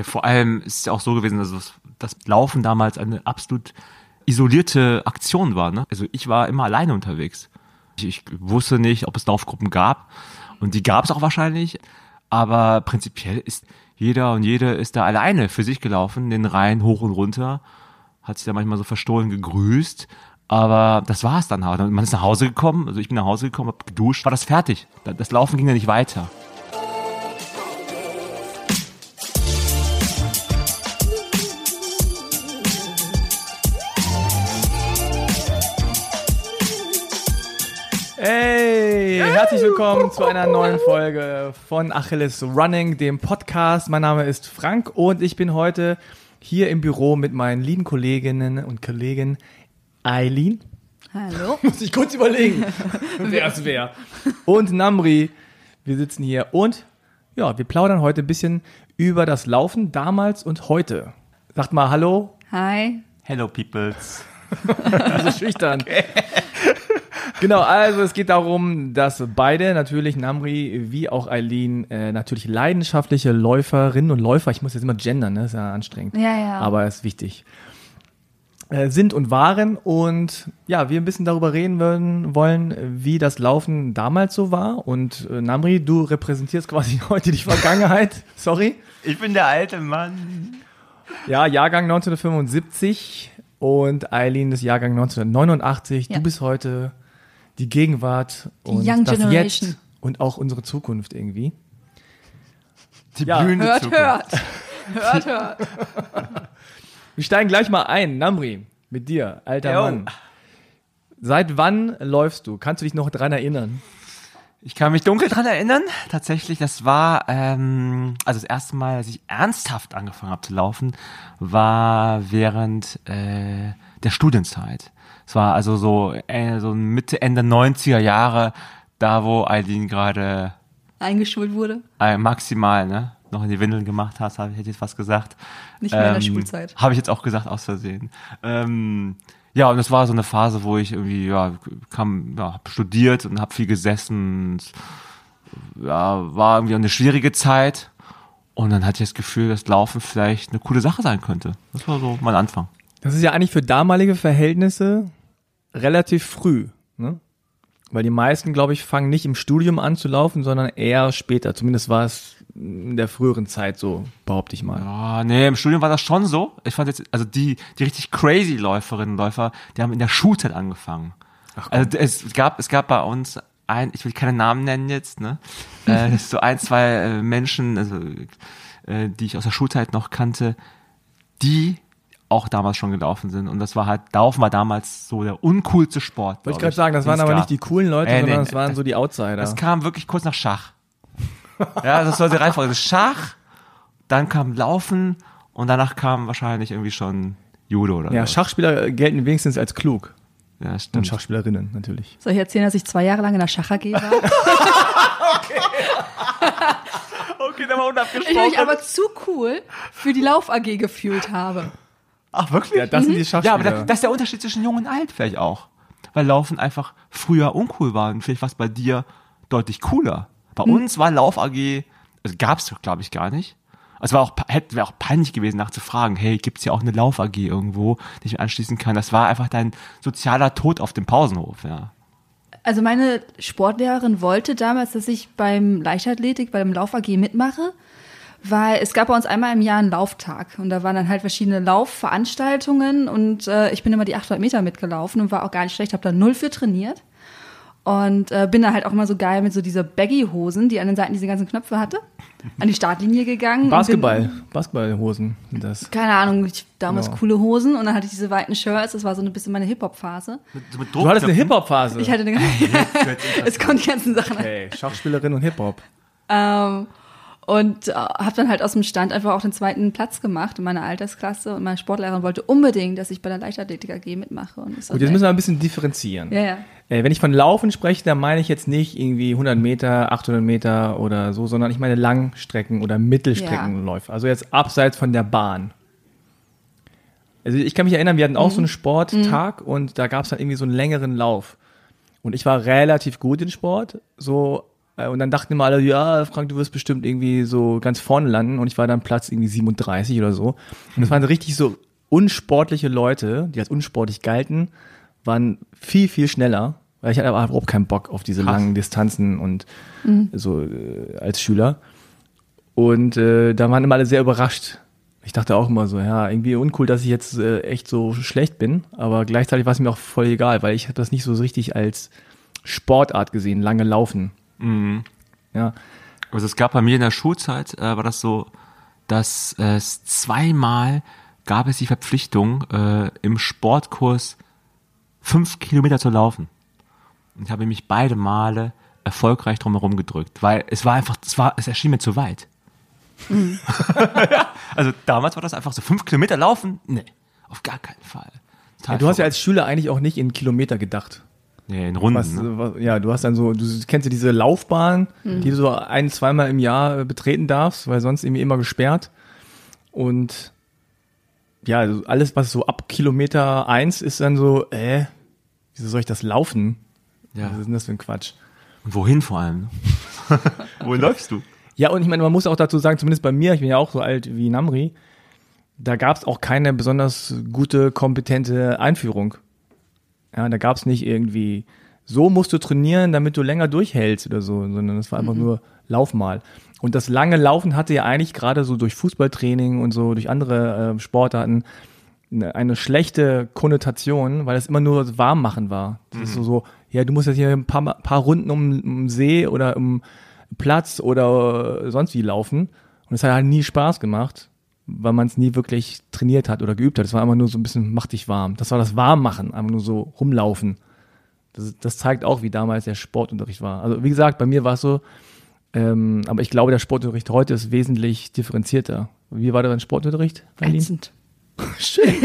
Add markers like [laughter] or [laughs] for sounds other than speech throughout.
Ja, vor allem ist es ja auch so gewesen, dass das, Laufen damals eine absolut isolierte Aktion war. Ne? Also ich war immer alleine unterwegs. Ich, ich wusste nicht, ob es Laufgruppen gab. Und die gab es auch wahrscheinlich. Aber prinzipiell ist jeder und jede ist da alleine für sich gelaufen, den Rhein hoch und runter. Hat sich da manchmal so verstohlen gegrüßt. Aber das war es dann halt. Man ist nach Hause gekommen, also ich bin nach Hause gekommen, hab geduscht, war das fertig. Das Laufen ging ja nicht weiter. Herzlich willkommen zu einer neuen Folge von Achilles Running, dem Podcast. Mein Name ist Frank und ich bin heute hier im Büro mit meinen lieben Kolleginnen und Kollegen Eileen. Hallo. [laughs] Muss ich kurz überlegen, [laughs] wer ist wer. Und Namri. Wir sitzen hier und ja, wir plaudern heute ein bisschen über das Laufen damals und heute. Sagt mal Hallo. Hi. Hello Peoples. [laughs] Also schüchtern. Genau, also es geht darum, dass beide, natürlich Namri wie auch Eileen, äh, natürlich leidenschaftliche Läuferinnen und Läufer, ich muss jetzt immer gendern, ne? ist ja anstrengend, Ja, ja. aber ist wichtig, äh, sind und waren und ja, wir ein bisschen darüber reden würden, wollen, wie das Laufen damals so war und äh, Namri, du repräsentierst quasi [laughs] heute die Vergangenheit, sorry. Ich bin der alte Mann. Ja, Jahrgang 1975 und Eileen ist Jahrgang 1989. Ja. Du bist heute die Gegenwart Die und Young das Generation. Jetzt und auch unsere Zukunft irgendwie. Die Ja, blühende Hört, Zukunft. hört. Hört, hört. [laughs] Wir steigen gleich mal ein. Namri, mit dir, alter Jo. Mann. Seit wann läufst du? Kannst du dich noch dran erinnern? Ich kann mich dunkel dran erinnern. Tatsächlich, das war, ähm, also das erste Mal, als ich ernsthaft angefangen habe zu laufen, war während äh, der Studienzeit. Es war also so, äh, so Mitte, Ende 90er Jahre, da wo Eileen gerade Eingeschult wurde. äh, maximal, ne, noch in die Windeln gemacht hast, habe ich hätte jetzt was gesagt. Nicht mehr in der Schulzeit. Habe ich jetzt auch gesagt aus Versehen. Ähm, ja, und das war so eine Phase, wo ich irgendwie, ja, kam, ja, hab studiert und habe viel gesessen. Und, ja, war irgendwie eine schwierige Zeit. Und dann hatte ich das Gefühl, dass Laufen vielleicht eine coole Sache sein könnte. Das war so mein Anfang. Das ist ja eigentlich für damalige Verhältnisse relativ früh. Ne? Weil die meisten, glaube ich, fangen nicht im Studium an zu laufen, sondern eher später. Zumindest war es in der früheren Zeit so, behaupte ich mal. Ah, nee, im Studium war das schon so. Ich fand jetzt, also die, die richtig crazy Läuferinnen und Läufer, die haben in der Schulzeit angefangen. also es gab, es gab bei uns ein, ich will keine Namen nennen jetzt, ne? [laughs] äh, so ein, zwei äh, Menschen, also äh, die ich aus der Schulzeit noch kannte, die auch damals schon gelaufen sind. Und das war halt, Laufen war damals so der uncoolste Sport. Wollte ich gerade sagen, das waren aber nicht die coolen Leute, Äh, sondern nee, das waren das- so die Outsider. Das kam wirklich kurz nach Schach. [laughs] Ja, das war die Reihenfolge. Das Schach, dann kam Laufen und danach kam wahrscheinlich irgendwie schon Judo oder ja, so. Schachspieler gelten wenigstens als klug. Ja, Und stimmt. Schachspielerinnen natürlich. Soll ich erzählen, dass ich zwei Jahre lang in der Schach AG war? [laughs] Okay, [laughs] da war ich mich aber zu cool für die Lauf AG gefühlt habe. Ach, wirklich? Ja, das sind die Ja, Schachspieler. aber da, das ist der Unterschied zwischen Jung und Alt vielleicht auch. Weil Laufen einfach früher uncool war und vielleicht war es bei dir deutlich cooler. Bei uns war Lauf AG, also gab's doch, glaube ich, gar nicht. Es war auch, hätte wäre auch peinlich gewesen, nachzufragen, hey, gibt's hier auch eine Lauf AG irgendwo, die ich mir anschließen kann? Das war einfach dein sozialer Tod auf dem Pausenhof, ja. Also meine Sportlehrerin wollte damals, dass ich beim Leichtathletik, beim Lauf AG mitmache, weil es gab bei uns einmal im Jahr einen Lauftag und da waren dann halt verschiedene Laufveranstaltungen und äh, ich bin immer die 800 Meter mitgelaufen und war auch gar nicht schlecht, habe da null für trainiert und äh, bin da halt auch immer so geil mit so dieser Baggy-Hosen, die an den Seiten diese ganzen Knöpfe hatte, an die Startlinie gegangen. Basketball, Bin, Basketballhosen sind das. keine Ahnung, ich, damals Genau. coole Hosen und dann hatte ich diese weiten Shirts, das war so ein bisschen meine Hip-Hop-Phase. Du hattest eine Hip-Hop-Phase. Ich hatte eine [laughs] es kommen die ganzen Sachen. Okay, Schachspielerin und Hip-Hop. Ähm, und äh, habe dann halt aus dem Stand einfach auch den zweiten Platz gemacht in meiner Altersklasse und meine Sportlehrerin wollte unbedingt, dass ich bei der Leichtathletik AG mitmache. Und Gut, jetzt nee. müssen wir ein bisschen differenzieren. ja, ja. Äh, wenn ich von Laufen spreche, dann meine ich jetzt nicht irgendwie 100 Meter, 800 Meter oder so, sondern ich meine Langstrecken- oder Mittelstreckenläufe. Also jetzt abseits von der Bahn. Also ich kann mich erinnern, wir hatten auch so einen Sporttag und da gab es dann irgendwie so einen längeren Lauf. Und ich war relativ gut in Sport, so Und dann dachten immer alle, ja, Frank, du wirst bestimmt irgendwie so ganz vorne landen. Und ich war dann Platz irgendwie 37 oder so. Und es waren so richtig so unsportliche Leute, die als unsportlich galten, waren viel, viel schneller. Weil ich hatte aber überhaupt keinen Bock auf diese Krass. langen Distanzen und so äh, als Schüler. Und äh, da waren immer alle sehr überrascht. Ich dachte auch immer so, ja, irgendwie uncool, dass ich jetzt äh, echt so schlecht bin. Aber gleichzeitig war es mir auch voll egal, weil ich habe das nicht so richtig als Sportart gesehen, lange laufen. Ja, Also es gab bei mir in der Schulzeit, äh, war das so, dass es zweimal gab es die Verpflichtung, äh, im Sportkurs fünf Kilometer zu laufen. Und ich habe mich beide Male erfolgreich drumherum gedrückt, weil es war einfach, es war, es erschien mir zu weit. [laughs] also damals war das einfach so fünf Kilometer laufen? Nee, auf gar keinen Fall. Ja, du hast ja als Schüler eigentlich auch nicht in Kilometer gedacht. Nee, in Runden. Was, ne? was, ja, du hast dann so, du kennst ja diese Laufbahn, die du so ein, zweimal im Jahr äh, betreten darfst, weil sonst irgendwie immer gesperrt. Und ja, also alles, was so ab Kilometer eins ist dann so, äh, wieso soll ich das laufen? Ja. Was ist denn das für ein Quatsch? Und wohin vor allem? Ne? [laughs] wohin läufst du? Ja, und ich meine, man muss auch dazu sagen, zumindest bei mir, ich bin ja auch so alt wie Namri, da gab es auch keine besonders gute, kompetente Einführung. Ja, da gab es nicht irgendwie, so musst du trainieren, damit du länger durchhältst oder so, sondern es war einfach nur Lauf mal. Und das lange Laufen hatte ja eigentlich gerade so durch Fußballtraining und so, durch andere äh, Sportarten eine, eine schlechte Konnotation, weil es immer nur das Warmmachen war. Das ist so, so, ja, du musst jetzt hier ein paar, paar Runden um, um See oder um Platz oder sonst wie laufen. Und es hat halt nie Spaß gemacht, weil man es nie wirklich trainiert hat oder geübt hat. Es war immer nur so ein bisschen, mach dich warm. Das war das Warmmachen, einfach nur so rumlaufen. Das, das zeigt auch, wie damals der Sportunterricht war. Also wie gesagt, bei mir war es so, ähm, aber ich glaube, der Sportunterricht heute ist wesentlich differenzierter. Wie war dein Sportunterricht, Eileen? [laughs] Schön. [laughs]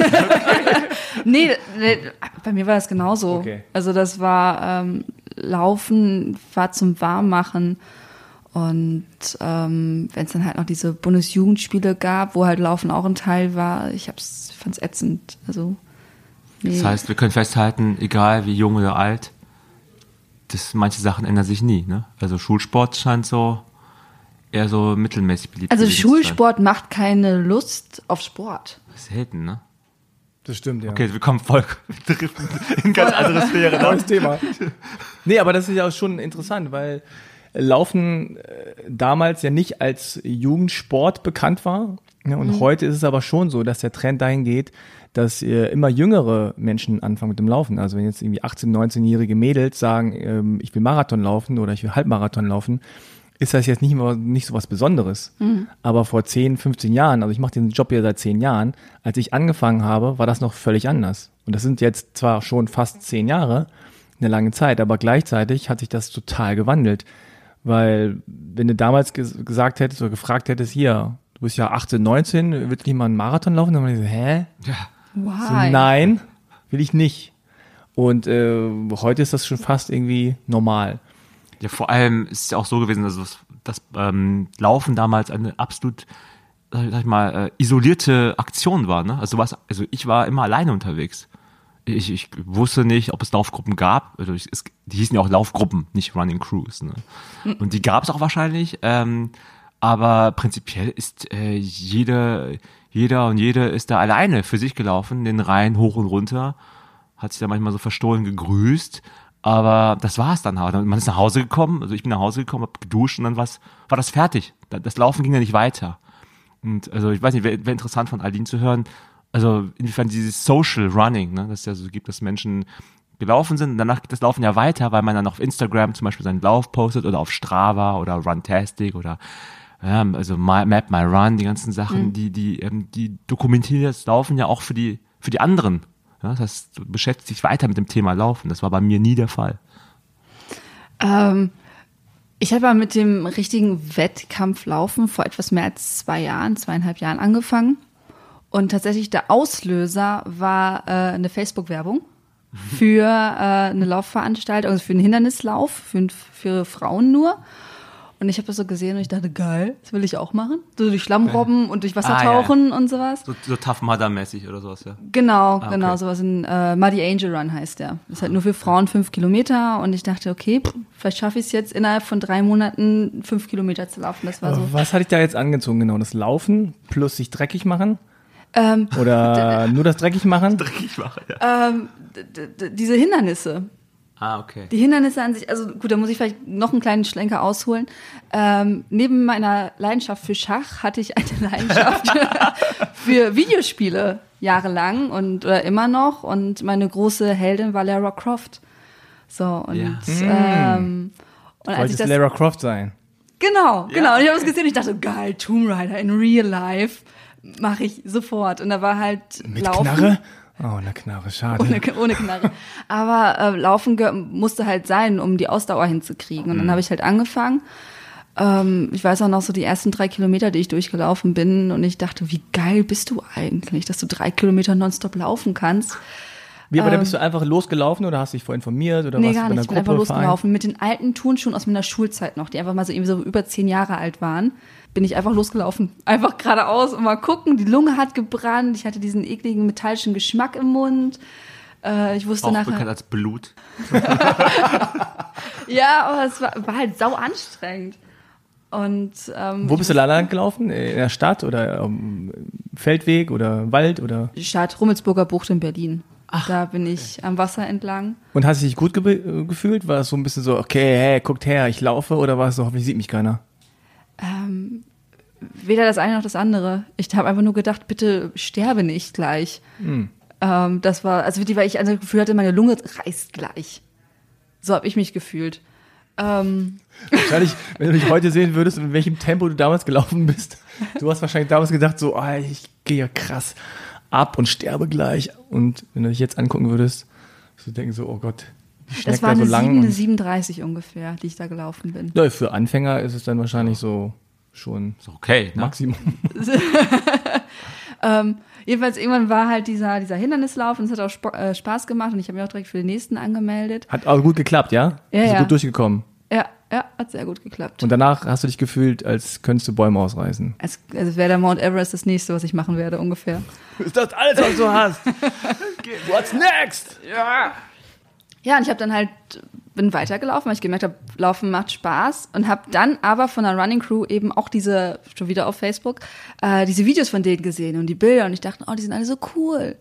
Nee, nee, bei mir war das genauso. Okay. Also das war ähm, Laufen, war zum Warmmachen. Und ähm, wenn es dann halt noch diese Bundesjugendspiele gab, wo halt Laufen auch ein Teil war, ich hab's, fand's ätzend. Also nee. Das heißt, wir können festhalten, egal wie jung oder alt, das, manche Sachen ändern sich nie. Ne? Also Schulsport scheint so eher so mittelmäßig beliebt also zu sein. Schulsport macht keine Lust auf Sport. Selten, ne? Das stimmt, ja. Okay, wir kommen voll [laughs] in ganz andere Sphäre. Neues Thema. [laughs] Nee, aber das ist ja auch schon interessant, weil Laufen äh, damals ja nicht als Jugendsport bekannt war. Und heute ist es aber schon so, dass der Trend dahin geht, dass äh, immer jüngere Menschen anfangen mit dem Laufen. Also wenn jetzt irgendwie 18-, 19-jährige Mädels sagen, ähm, ich will Marathon laufen oder ich will Halbmarathon laufen, ist das jetzt nicht mehr nicht so was Besonderes. Aber vor 10, 15 Jahren, also ich mache den Job ja seit 10 Jahren, als ich angefangen habe, war das noch völlig anders. Und das sind jetzt zwar schon fast 10 Jahre, eine lange Zeit, aber gleichzeitig hat sich das total gewandelt. Weil, wenn du damals ges gesagt hättest oder gefragt hättest, hier, du bist ja 18, 19, willst du nicht mal einen Marathon laufen? Dann würde ich so, hä? Ja. So, Why? nein, will ich nicht. Und äh, heute ist das schon fast irgendwie normal. ja, vor allem ist es ja auch so gewesen, dass das, das ähm, Laufen damals eine absolut, sag ich mal, äh, isolierte Aktion war. Ne? Also, was, also ich war immer alleine unterwegs. Ich, ich wusste nicht, ob es Laufgruppen gab. Also es, die hießen ja auch Laufgruppen, nicht Running Crews. Ne? Und die gab es auch wahrscheinlich. Ähm, aber prinzipiell ist äh, jede, jeder und jede ist da alleine für sich gelaufen, den Rhein hoch und runter, hat sich da manchmal so verstohlen gegrüßt. Aber das war es dann halt. Man ist nach Hause gekommen, also ich bin nach Hause gekommen, hab geduscht und dann war's, war das fertig. Da- Das Laufen ging ja nicht weiter. Und also ich weiß nicht, wäre wär interessant von Aline zu hören, also inwiefern dieses Social Running, ne, das es ja so gibt, dass Menschen gelaufen sind und danach geht das Laufen ja weiter, weil man dann auf Instagram zum Beispiel seinen Lauf postet oder auf Strava oder Runtastic oder ja, also My, Map My Run, die ganzen Sachen, die, die, ähm, die dokumentieren das Laufen ja auch für die, für die anderen. Ja, das heißt, du beschäftigst dich weiter mit dem Thema Laufen. Das war bei mir nie der Fall. Ähm, ich habe mit dem richtigen Wettkampflaufen vor etwas mehr als zwei Jahren, zweieinhalb Jahren angefangen. Und tatsächlich der Auslöser war äh, eine Facebook-Werbung für äh, eine Laufveranstaltung, also für einen Hindernislauf, für, für Frauen nur. Und ich habe das so gesehen und ich dachte, geil, das will ich auch machen. So durch Schlamm robben und durch Wasser Ah, ja. tauchen und sowas. So, so Tough Mudder-mäßig oder sowas, ja. Genau, Ah, genau, okay. sowas in äh, Muddy Angel Run heißt der. Ist halt nur für Frauen fünf Kilometer und ich dachte, okay, pff, vielleicht schaffe ich es jetzt innerhalb von drei Monaten fünf Kilometer zu laufen. Das war so. Was hat dich da jetzt angezogen? Genau, das Laufen plus sich dreckig machen? Ähm, Oder nur das dreckig machen? [laughs] Ich mache, ja. ähm, diese Hindernisse. Ah, okay. Die Hindernisse an sich, also gut, da muss ich vielleicht noch einen kleinen Schlenker ausholen. Ähm, neben meiner Leidenschaft für Schach hatte ich eine [laughs] Leidenschaft [laughs] für Videospiele jahrelang und oder immer noch. Und meine große Heldin war Lara Croft. So, und, Ja. ähm, und als ich das. Lara Croft sein? Genau, genau. Und ich habe es gesehen und ich dachte, geil, Tomb Raider in real life mache ich sofort. Und da war halt Mit Laufen. Knarre? Oh, eine Knarre, schade. Ohne, ohne Knarre. Aber äh, Laufen musste halt sein, um die Ausdauer hinzukriegen. Und dann habe ich halt angefangen. Ähm, ich weiß auch noch so die ersten drei Kilometer, die ich durchgelaufen bin. Und ich dachte, wie geil bist du eigentlich, dass du drei Kilometer nonstop laufen kannst. Wie, aber da ähm, bist du einfach losgelaufen oder hast dich vorher informiert oder Nee, warst du gar bei nicht. Ich bin Gruppe, einfach Verein? losgelaufen. Mit den alten Turnschuhen aus meiner Schulzeit noch, die einfach mal so irgendwie so über zehn Jahre alt waren, bin ich einfach losgelaufen. Einfach geradeaus und mal gucken. Die Lunge hat gebrannt. Ich hatte diesen ekligen metallischen Geschmack im Mund. Äh, ich wusste Auch nachher. bekannt als Blut. [laughs] Ja, aber es war, war halt sau anstrengend. Und ähm, Wo bist du lang gelaufen? In der Stadt oder am Feldweg oder Wald oder? die Stadt Rummelsburger Bucht in Berlin. da bin ich am Wasser entlang. Und hast du dich gut ge gefühlt? War es so ein bisschen so, okay, hey, guckt her, ich laufe oder war es so, hoffentlich sieht mich keiner? Ähm, weder das eine noch das andere. Ich habe einfach nur gedacht, bitte sterbe nicht gleich. Ähm, das war, also wirklich, weil ich also das Gefühl hatte, meine Lunge reißt gleich. So habe ich mich gefühlt. Ähm, Wahrscheinlich, wenn du dich heute sehen würdest, in welchem Tempo du damals gelaufen bist, du hast wahrscheinlich damals gedacht, so, ah, ich gehe ja krass ab und sterbe gleich. Und wenn du dich jetzt angucken würdest, so denken so, oh Gott, die das war da so eine lang. 7, eine und- 37 ungefähr, die ich da gelaufen bin. Ja, für Anfänger ist es dann wahrscheinlich so schon Ist okay, ne? Maximum. [laughs] Ähm, jedenfalls irgendwann war halt dieser, dieser Hindernislauf und es hat auch Sp äh, Spaß gemacht und ich habe mich auch direkt für den nächsten angemeldet. Hat aber gut geklappt, ja? Ja, Bist du ja. gut durchgekommen. Ja, ja, hat sehr gut geklappt. Und danach hast du dich gefühlt, als könntest du Bäume ausreißen. es, also wäre der Mount Everest das nächste, was ich machen werde, ungefähr. Ist das alles, was du hast? [laughs] What's next? Ja, und ich habe dann halt, bin weitergelaufen, weil ich gemerkt habe, Laufen macht Spaß und habe dann aber von der Running Crew eben auch diese, schon wieder auf Facebook, äh, diese Videos von denen gesehen und die Bilder und ich dachte, oh, die sind alle so cool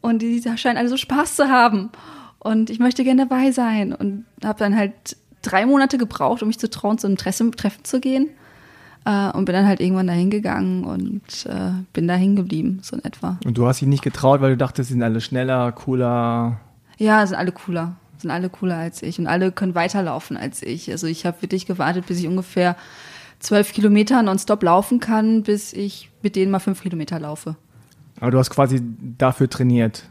und die scheinen alle so Spaß zu haben und ich möchte gerne dabei sein und habe dann halt drei Monate gebraucht, um mich zu trauen, zu einem Treffen, Treffen zu gehen äh, und bin dann halt irgendwann dahin gegangen und äh, bin da hängen geblieben, so in etwa. Und du hast dich nicht getraut, weil du dachtest, sie sind alle schneller, cooler. Ja, sind alle cooler. Sind alle cooler als ich. Und alle können weiterlaufen als ich. Also ich habe wirklich gewartet, bis ich ungefähr zwölf Kilometer nonstop laufen kann, bis ich mit denen mal fünf Kilometer laufe. Aber du hast quasi dafür trainiert,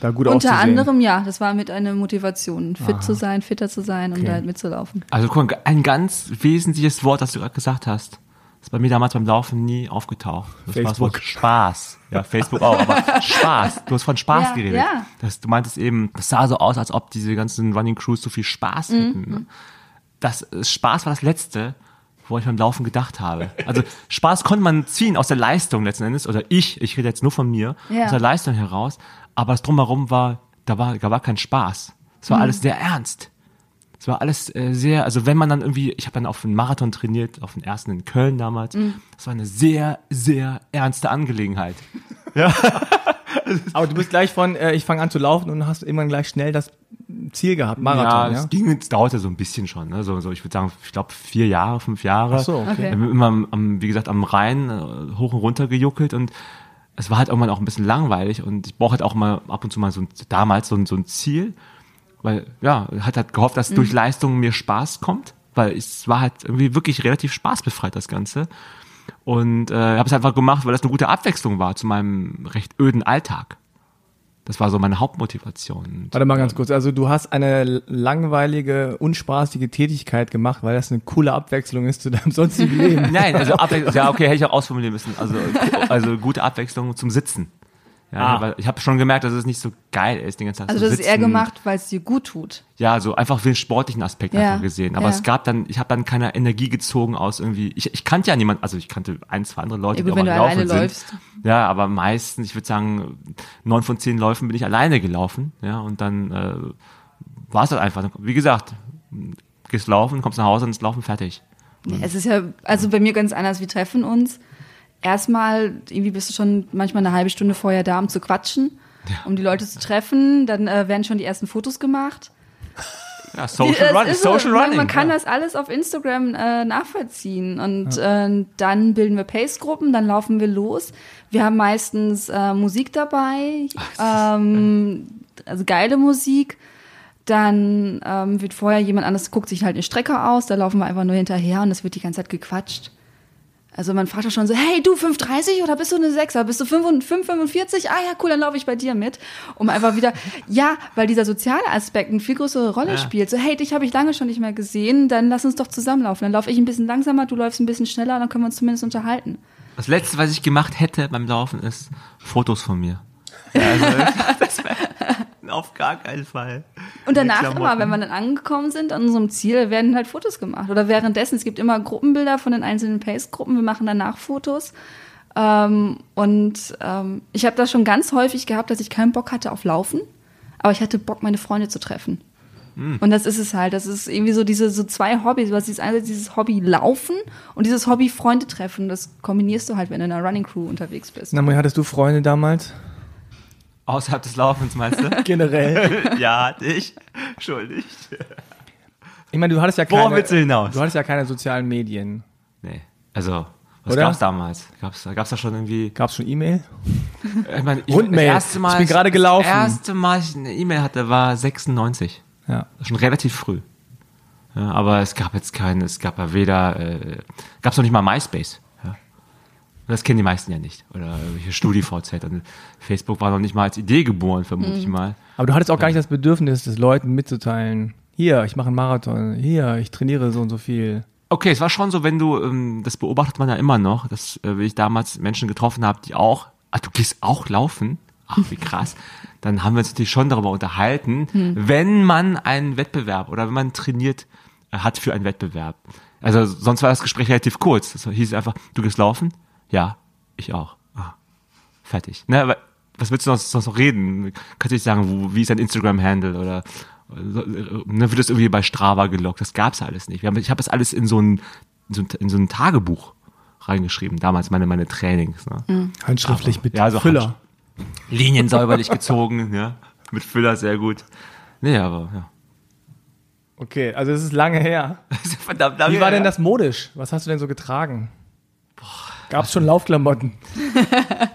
da gut Unter auszusehen. anderem, ja, das war mit einer Motivation, fit zu sein, fitter zu sein und Okay. da halt mitzulaufen. Also guck mal, ein ganz wesentliches Wort, das du gerade gesagt hast, ist bei mir damals beim Laufen nie aufgetaucht. Das war das Facebook. Wort Spaß. Ja, Facebook auch, aber [laughs] Spaß. Du hast von Spaß Ja, geredet. ja. Das, du meintest eben, das sah so aus, als ob diese ganzen Running Crews so viel Spaß Mhm. hätten. ne? Das Spaß war das Letzte, wo ich beim Laufen gedacht habe. Also Spaß konnte man ziehen aus der Leistung letzten Endes, oder ich, ich rede jetzt nur von mir, Ja. aus der Leistung heraus, aber das Drumherum war, da war, da war kein Spaß. Es Mhm. war alles sehr ernst. Es war alles äh, sehr, also wenn man dann irgendwie, ich habe dann auf einen Marathon trainiert, auf den ersten in Köln damals. Mhm. Das war eine sehr, sehr ernste Angelegenheit. [laughs] Aber du bist gleich von, äh, ich fange an zu laufen und hast irgendwann gleich schnell das Ziel gehabt, Marathon, ja? es ging, es dauerte so ein bisschen schon, ne? so, so ich würde sagen, ich glaube vier Jahre, fünf Jahre. Ach so, okay. Okay. Wir haben immer, am, am, wie gesagt, am Rhein äh, hoch und runter gejuckelt und es war halt irgendwann auch ein bisschen langweilig und ich brauche halt auch mal ab und zu mal so ein, damals so ein, so ein Ziel, weil, ja, hat halt gehofft, dass durch Leistung mir Spaß kommt, weil es war halt irgendwie wirklich relativ spaßbefreit, das Ganze. Und äh, habe es einfach gemacht, weil das eine gute Abwechslung war zu meinem recht öden Alltag. Das war so meine Hauptmotivation. Warte mal ganz kurz. Also du hast eine langweilige, unspaßige Tätigkeit gemacht, weil das eine coole Abwechslung ist zu deinem sonstigen [laughs] Leben. Nein, also Abwechslung, ja okay, hätte ich auch ausformulieren müssen. Also, also gute Abwechslung zum Sitzen. Ja, Ah. aber ich habe schon gemerkt, dass es nicht so geil ist, den ganzen Tag Also das ist eher gemacht, weil es dir gut tut. Ja, so einfach für den sportlichen Aspekt Ja, einfach gesehen. Aber ja. es gab dann, ich habe dann keine Energie gezogen aus irgendwie. Ich, ich kannte ja niemanden, also ich kannte ein, zwei andere Leute, Ja, die auch wenn du Laufen alleine sind. läufst. Ja, aber meistens, ich würde sagen, neun von zehn Läufen bin ich alleine gelaufen. Ja, und dann äh, war es halt einfach. Wie gesagt, gehst laufen, kommst nach Hause und ist Laufen fertig. Es ist ja, also bei mir ganz anders. Wir treffen uns. Erstmal, irgendwie bist du schon manchmal eine halbe Stunde vorher da, um zu quatschen, um die Leute zu treffen. Dann äh, werden schon die ersten Fotos gemacht. Ja, Die- Social, es Running, ist so, Social man, Running. Man kann ja. das alles auf Instagram äh, nachvollziehen. Und äh, dann bilden wir Pace-Gruppen, dann laufen wir los. Wir haben meistens äh, Musik dabei, ähm, also geile Musik. Dann ähm, wird vorher jemand anderes, guckt sich halt eine Strecke aus, da laufen wir einfach nur hinterher und es wird die ganze Zeit gequatscht. Also man fragt doch schon so, hey, du 5,30 oder bist du eine 6er? Bist du 5,45? Ah ja, cool, dann laufe ich bei dir mit. Um einfach wieder, [laughs] ja, weil dieser soziale Aspekt eine viel größere Rolle Ja. spielt. So, hey, dich habe ich lange schon nicht mehr gesehen, dann lass uns doch zusammenlaufen. Dann laufe ich ein bisschen langsamer, du läufst ein bisschen schneller, dann können wir uns zumindest unterhalten. Das letzte, was ich gemacht hätte beim Laufen, ist Fotos von mir. [laughs] Ja, also, [laughs] das wäre auf gar keinen Fall. Und danach immer, wenn wir dann angekommen sind an unserem Ziel, werden halt Fotos gemacht. Oder währenddessen, es gibt immer Gruppenbilder von den einzelnen Pace-Gruppen, wir machen danach Fotos. Ähm, und ähm, ich habe das schon ganz häufig gehabt, dass ich keinen Bock hatte auf Laufen, aber ich hatte Bock, meine Freunde zu treffen. Und das ist es halt. Das ist irgendwie so diese so zwei Hobbys. Du hast dieses, einerseits dieses Hobby Laufen und dieses Hobby Freunde treffen. Das kombinierst du halt, wenn du in einer Running Crew unterwegs bist. Namui, hattest du Freunde damals? Außerhalb des Laufens, meinst du? [laughs] Generell. [laughs] ja, hatte ich. Schuldig. Ich meine, du hattest ja Worauf keine, willst du hinaus? du hattest ja keine sozialen Medien. Nee. Also, was Oder? gab's damals? Gab's, gab's da schon irgendwie. Gab's schon E-Mail? Ich meine, ich, Rundmail. Das erste Mal, Ich bin gerade gelaufen. Das erste Mal, ich eine E-Mail hatte, war 96. Ja. Schon relativ früh. Ja, aber es gab jetzt keinen, es gab ja weder, äh, gab's noch nicht mal MySpace. Das kennen die meisten ja nicht. Oder irgendwelche StudiVZ. Und Facebook war noch nicht mal als Idee geboren, vermute ich mal. Aber du hattest auch gar nicht das Bedürfnis, das Leuten mitzuteilen. Hier, ich mache einen Marathon. Hier, ich trainiere so und so viel. Okay, es war schon so, wenn du, ähm, das beobachtet man ja immer noch, dass äh, wenn ich damals Menschen getroffen habe, die auch, ah, du gehst auch laufen? Ach, wie krass. [laughs] Dann haben wir uns natürlich schon darüber unterhalten, wenn man einen Wettbewerb oder wenn man trainiert äh, hat für einen Wettbewerb. Also sonst war das Gespräch relativ kurz. Das hieß einfach, du gehst laufen? Ja, ich auch. Ah, fertig. Ne, aber was willst du sonst, sonst noch reden? Kannst du nicht sagen, wo, wie ist dein Instagram-Handle oder ne, wird das irgendwie bei Strava gelockt? Das gab's alles nicht. Wir haben, ich habe das alles in so ein, in so ein, in so ein Tagebuch reingeschrieben, damals meine, meine Trainings. Ne? Handschriftlich mit ja, so Füller. Linien säuberlich gezogen, ja. Mit Füller sehr gut. Nee, aber ja. Okay, also es ist lange her. [laughs] Verdammt, Wie war denn das modisch? Was hast du denn so getragen? Gab's schon Laufklamotten? [laughs]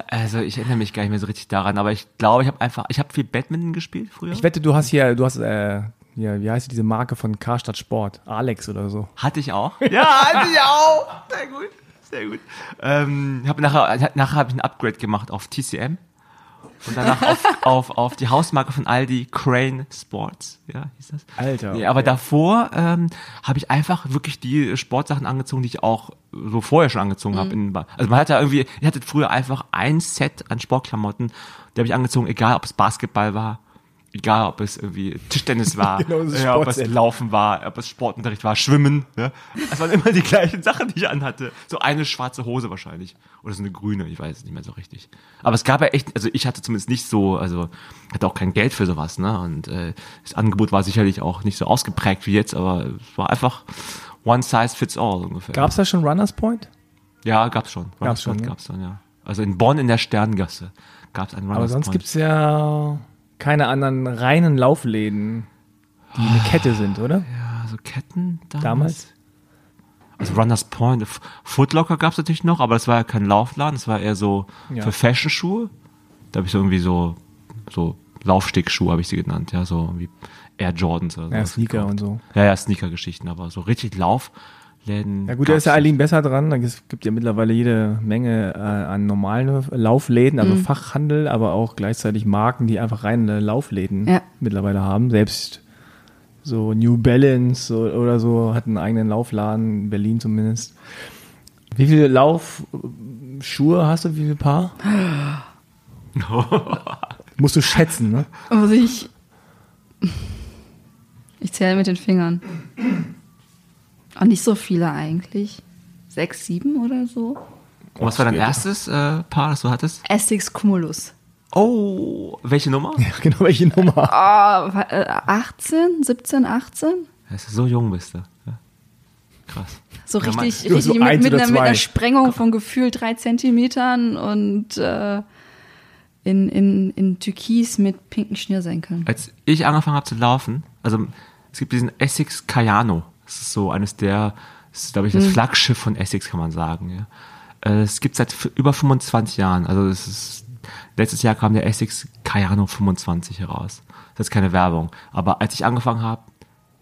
Also ich erinnere mich gar nicht mehr so richtig daran, aber ich glaube, ich habe einfach, ich habe viel Badminton gespielt früher. Ich wette, du hast hier, du hast, äh, hier, wie heißt diese Marke von Karstadt Sport? Alex oder so. Hatte ich auch. [laughs] Ja, hatte ich auch. Sehr gut, sehr gut. Ähm, hab nachher nachher habe ich ein Upgrade gemacht auf TCM und danach auf, [laughs] auf, auf die Hausmarke von Aldi, Crane Sports. Ja, hieß das. Alter, Nee, aber okay. davor ähm, habe ich einfach wirklich die Sportsachen angezogen, die ich auch so vorher schon angezogen habe. in Ba- Also man hat ja irgendwie, ich hatte früher einfach ein Set an Sportklamotten, die habe ich angezogen, egal ob es Basketball war, egal ob es irgendwie Tischtennis war, [laughs] Genau, ja, ob es. Laufen war, ob es Sportunterricht war, Schwimmen. Ne? Es waren immer die gleichen Sachen, die ich anhatte. So eine schwarze Hose wahrscheinlich. Oder so eine grüne, ich weiß es nicht mehr so richtig. Aber es gab ja echt, also ich hatte zumindest nicht so, also hatte auch kein Geld für sowas, ne? Und äh, das Angebot war sicherlich auch nicht so ausgeprägt wie jetzt, aber es war einfach one size fits all ungefähr. Gab's da schon Runners Point? Ja, gab's schon. Gab's schon, ne? Gab's dann, ja. Also in Bonn in der Sterngasse gab's einen Aber Runners sonst Point. gibt's ja keine anderen reinen Laufläden, die eine Kette sind, oder? Ja, so Ketten damals. Damals? Also Runners Point, Footlocker gab's natürlich noch, aber das war ja kein Laufladen, das war eher so Ja. für Fashion-Schuhe. Da habe ich so irgendwie so, so Laufstickschuhe habe ich sie genannt, ja, so wie Air Jordans oder Ja, Sneaker gekauft. und so. Ja, ja, Sneaker-Geschichten, aber so richtig Laufläden. Ja gut, da ist ja. Eileen besser dran. Es gibt ja mittlerweile jede Menge äh, an normalen Laufläden, also Fachhandel, aber auch gleichzeitig Marken, die einfach reine Laufläden Ja. mittlerweile haben. Selbst so New Balance so, oder so hat einen eigenen Laufladen, in Berlin zumindest. Wie viele Laufschuhe hast du? Wie viele Paar? [laughs] Musst du schätzen, ne? Muss ich. Ich zähle mit den Fingern. Auch nicht so viele eigentlich. Sechs, sieben oder so. Und was war dein erstes äh, Paar, das du hattest? Essex Cumulus. Oh, welche Nummer? Ja, genau, welche Nummer? Äh, 18, 17, 18? Das ist so jung bist du. Ja. Krass. So Ja, richtig, du richtig so mit, mit, oder einer, mit einer Sprengung von gefühlt drei Zentimetern und äh, in, in, in Türkis mit pinken Schnürsenkeln. Als ich angefangen habe zu laufen, also es gibt diesen Essex Cayano. Das ist so eines der, das ist glaube ich das Flaggschiff von Essex, kann man sagen. Ja. Äh, Es gibt seit über 25 Jahren. Also es ist, letztes Jahr kam der Essex Cayano 25 heraus. Das ist keine Werbung. Aber als ich angefangen habe,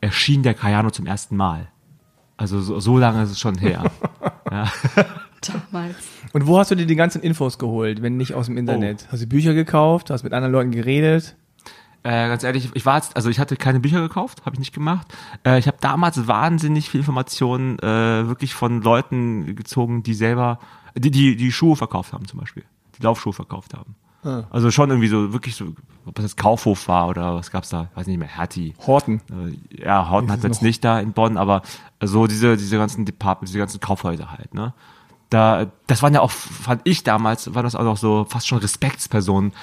erschien der Cayano zum ersten Mal. Also so, so lange ist es schon her. [laughs] Damals. Und wo hast du dir die ganzen Infos geholt, wenn nicht aus dem Internet? Hast du Bücher gekauft? Hast mit anderen Leuten geredet? Äh, ganz ehrlich, ich war jetzt, also ich hatte keine Bücher gekauft, habe ich nicht gemacht. Äh, ich habe damals wahnsinnig viel Informationen äh, wirklich von Leuten gezogen, die selber, die, die die Schuhe verkauft haben zum Beispiel, die Laufschuhe verkauft haben. Ah. Also schon irgendwie so wirklich so, ob das jetzt Kaufhof war oder was gab's da, weiß nicht mehr, Hertie. Horten. Äh, ja, Horten hat jetzt noch? nicht da in Bonn, aber so diese, diese ganzen Departments, diese ganzen Kaufhäuser halt, ne? Da, das waren ja auch, fand ich damals, war das auch noch so fast schon Respektspersonen,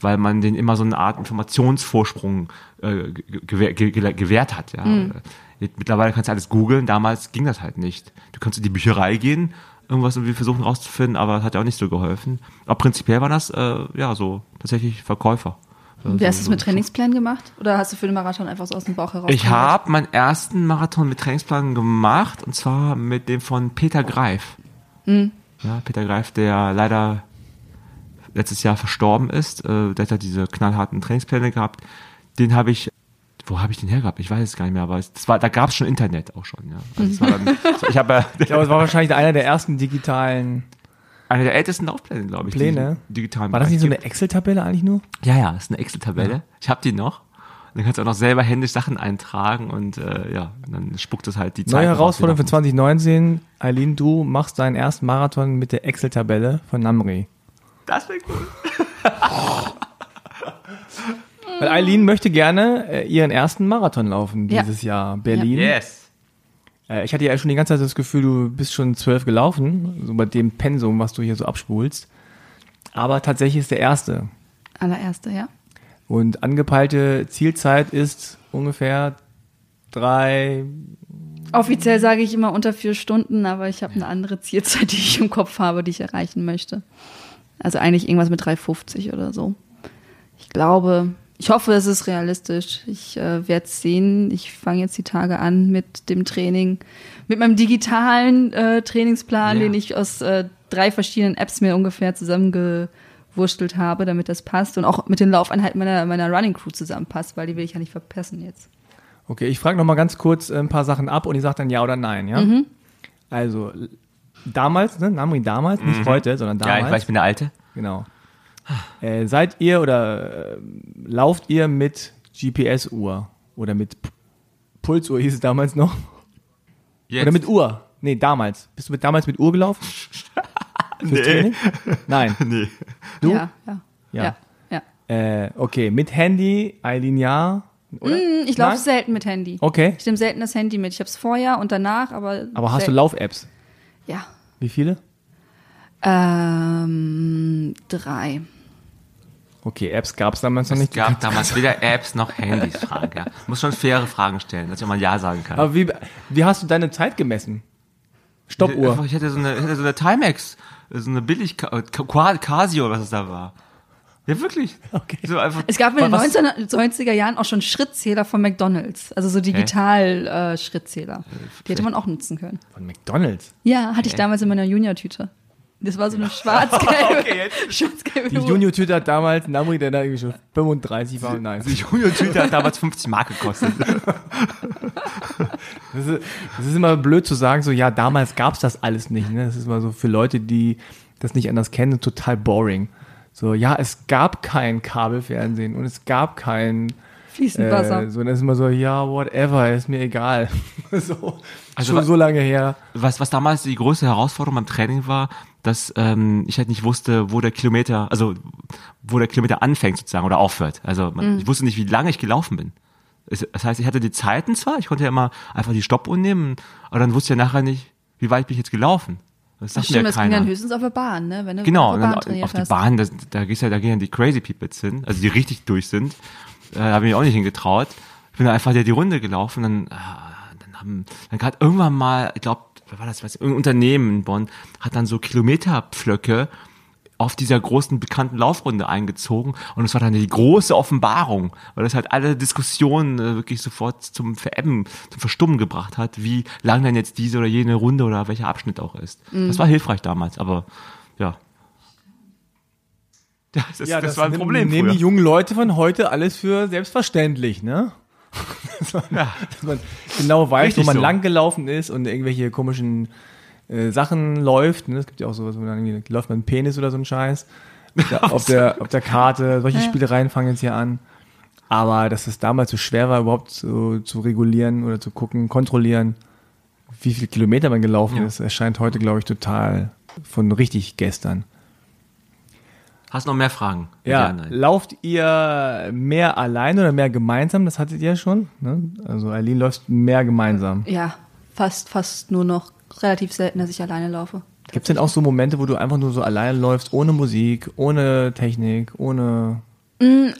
weil man denen immer so eine Art Informationsvorsprung äh, ge- gewähr, ge, ge, gewährt hat, ja. Jetzt Mittlerweile kannst du alles googeln, damals ging das halt nicht. Du kannst in die Bücherei gehen, irgendwas irgendwie versuchen rauszufinden, aber das hat ja auch nicht so geholfen. Aber prinzipiell waren das, äh, ja, so tatsächlich Verkäufer. Wie hast du es mit Trainingsplan gemacht? Oder hast du für den Marathon einfach so aus dem Bauch heraus ich habe meinen ersten Marathon mit Trainingsplan gemacht und zwar mit dem von Peter Greif. Ja, Peter Greif, der leider letztes Jahr verstorben ist. Äh, der hat ja diese knallharten Trainingspläne gehabt. Den habe ich, wo habe ich den hergehabt? Ich weiß es gar nicht mehr, aber es, das war, da gab es schon Internet auch schon. Ja. Also es war dann, ich habe ja Ich glaube, es war wahrscheinlich einer der ersten digitalen. einer der ältesten Laufpläne, glaube ich. Pläne? digitalen War das nicht so eine Excel-Tabelle eigentlich nur? Ja, ja, das ist eine Excel-Tabelle. Ich habe die noch. Dann kannst du auch noch selber händisch Sachen eintragen und äh, ja, dann spuckt es halt die Zeit. Neue raus, Herausforderung für die 2019. Eileen, du machst deinen ersten Marathon mit der Excel-Tabelle von Namri. Das wäre cool. [laughs] Weil Eileen möchte gerne äh, ihren ersten Marathon laufen Ja. dieses Jahr. Berlin. Yes. Äh, ich hatte ja schon die ganze Zeit das Gefühl, du bist schon zwölf gelaufen, so bei dem Pensum, was du hier so abspulst. Aber tatsächlich ist der erste. Allererste, ja. Und angepeilte Zielzeit ist ungefähr drei. Offiziell sage ich immer unter vier Stunden, aber ich habe eine andere Zielzeit, die ich im Kopf habe, die ich erreichen möchte. Also eigentlich irgendwas mit 3,50 oder so. Ich glaube, ich hoffe, es ist realistisch. Ich äh, werde es sehen. Ich fange jetzt die Tage an mit dem Training, mit meinem digitalen äh, Trainingsplan, Ja. den ich aus äh, drei verschiedenen Apps mir ungefähr zusammengewurstelt habe, damit das passt und auch mit den Laufeinheiten meiner, meiner Running Crew zusammenpasst, weil die will ich ja nicht verpassen jetzt. Okay, ich frage noch mal ganz kurz äh, ein paar Sachen ab und ihr sagt dann ja oder nein, ja? Mhm. Also damals, ne, Namri damals, nicht heute, sondern damals. Ja, ich weiß, ich bin der Alte. Genau. Äh, seid ihr oder äh, lauft ihr mit GPS-Uhr oder mit P Pulsuhr hieß es damals noch? Jetzt. Oder mit Uhr? Nee, damals. Bist du mit, damals mit Uhr gelaufen? [laughs] Fürs Training? Nein. [laughs] Nee. Du? Ja, ja. Ja. ja, ja. Äh, okay, mit Handy, Eileen ja. Oder? Hm, Ich laufe selten mit Handy. Okay. Ich nehme selten das Handy mit. Ich habe es vorher und danach, aber. Aber hast du. Lauf-Apps? Ja. Wie viele? Ähm, drei. Okay, Apps gab es damals noch Es nicht. gab damals weder Apps noch Handys, Frank. Ja. Muss schon faire Fragen stellen, dass ich auch mal Ja sagen kann. Aber wie, wie hast du deine Zeit gemessen? Stoppuhr. Ich hatte so eine, ich hatte so eine Timex, so eine billig Ca- Casio, was es da war. Ja, wirklich. Okay. So einfach. Es gab in den Was- 1990er Jahren auch schon Schrittzähler von McDonalds. Also so Digital-Schrittzähler. Die hätte man auch nutzen können. Von McDonalds. Ja, hatte ich damals in meiner Junior-Tüte. Das war so eine schwarz-gelbe. [laughs] schwarz-gelbe Die Uhr. Junior-Tüte hat damals Namri, der da irgendwie schon 35 war. Nein. Die Junior-Tüte hat damals 50 Mark gekostet. [laughs] Das ist, das ist immer blöd zu sagen, so, ja, damals gab's das alles nicht. Ne? Das ist immer so für Leute, die das nicht anders kennen, total boring. So, ja, es gab kein Kabelfernsehen und es gab kein Fließend Wasser. Äh, so, dann ist immer so, ja, whatever, ist mir egal. [laughs] so, Also schon so lange her. Was, was damals die größte Herausforderung beim Training war, dass ähm, ich halt nicht wusste, wo der Kilometer, also wo der Kilometer anfängt sozusagen oder aufhört. Also man, ich wusste nicht, wie lange ich gelaufen bin. Es- Das heißt, ich hatte die Zeiten zwar, ich konnte ja immer einfach die Stoppuhr nehmen, aber dann wusste ich ja nachher nicht, wie weit bin ich jetzt gelaufen. Das sagt mir Stimmt, ja das ging keiner. dann höchstens auf der Bahn, ne? Wenn du Genau, auf der Bahn auf die. Bahn, das, da gehst ja, da gehen ja die Crazy Peoples hin, also die richtig durch sind. Äh, habe ich mich auch nicht hingetraut. Ich bin dann einfach die, die Runde gelaufen, dann, ah, dann haben, dann gerade irgendwann mal, ich glaube, wer war das, nicht, irgendein Unternehmen in Bonn hat dann so Kilometerpflöcke auf dieser großen bekannten Laufrunde eingezogen und es war dann die große Offenbarung, weil das halt alle Diskussionen äh, wirklich sofort zum Verebben, zum Verstummen gebracht hat, wie lang denn jetzt diese oder jene Runde oder welcher Abschnitt auch ist. Das war hilfreich damals, aber ja. Ja, das, das, war ein nehmen- Problem Nehmen früher. die jungen Leute von heute alles für selbstverständlich, ne? [laughs] dass, man, dass man genau weiß, Richtig wo man so. lang gelaufen ist und irgendwelche komischen äh, Sachen läuft. Ne? Es gibt ja auch sowas, wo man irgendwie läuft man Penis oder so ein Scheiß. [laughs] Auf der, auf der, auf der Karte. Solche Spielereien fangen jetzt hier an. Aber dass es damals so schwer war, überhaupt so, zu regulieren oder zu gucken, kontrollieren, wie viele Kilometer man gelaufen Ja. ist, erscheint heute, glaube ich, total von richtig gestern. Hast noch mehr Fragen? Ja, nein. lauft ihr mehr allein oder mehr gemeinsam? Das hattet ihr schon. Ne? Also Eileen läuft mehr gemeinsam. Ja, fast, fast nur noch relativ selten, dass ich alleine laufe. Gibt es denn auch so Momente, wo du einfach nur so alleine läufst, ohne Musik, ohne Technik, ohne...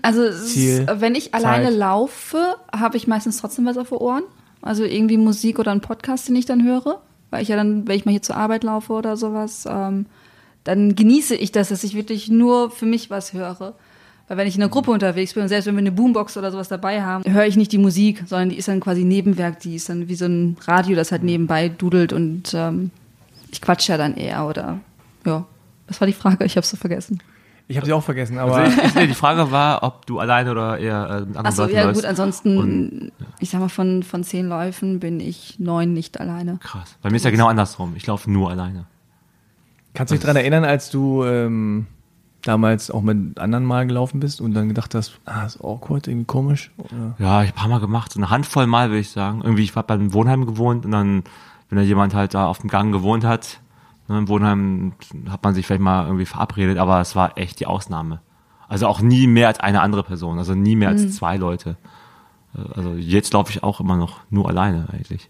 Also es Ziel, ist, wenn ich alleine Zeit. laufe, habe ich meistens trotzdem was auf den Ohren. Also irgendwie Musik oder einen Podcast, den ich dann höre. Weil ich ja dann, wenn ich mal hier zur Arbeit laufe oder sowas, ähm, dann genieße ich das, dass ich wirklich nur für mich was höre. Weil wenn ich in einer Gruppe unterwegs bin und selbst wenn wir eine Boombox oder sowas dabei haben, höre ich nicht die Musik, sondern die ist dann quasi Nebenwerk, die ist dann wie so ein Radio, das halt nebenbei dudelt und ähm, ich quatsche ja dann eher oder ja. Das war die Frage, ich habe so vergessen. Ich habe sie auch vergessen, aber Also ich, ich, nee, die Frage war, ob du alleine oder eher äh, mit anderen Achso, Leuten ja läufst. gut, ansonsten, ich sag mal, von, von zehn Läufen bin ich neun nicht alleine. Krass. Bei mir ist ja genau andersrum. Ich laufe nur alleine. Kannst du dich daran erinnern, als du ähm, damals auch mit anderen mal gelaufen bist und dann gedacht hast, ah, ist awkward, irgendwie komisch? Oder? Ja, ich hab ein paar Mal gemacht, so eine Handvoll Mal, würde ich sagen. Irgendwie, ich war beim Wohnheim gewohnt und dann, wenn da jemand halt da auf dem Gang gewohnt hat, ne, im Wohnheim hat man sich vielleicht mal irgendwie verabredet, aber es war echt die Ausnahme. Also auch nie mehr als eine andere Person, also nie mehr als zwei Leute. Äh, Also jetzt laufe ich auch immer noch nur alleine eigentlich.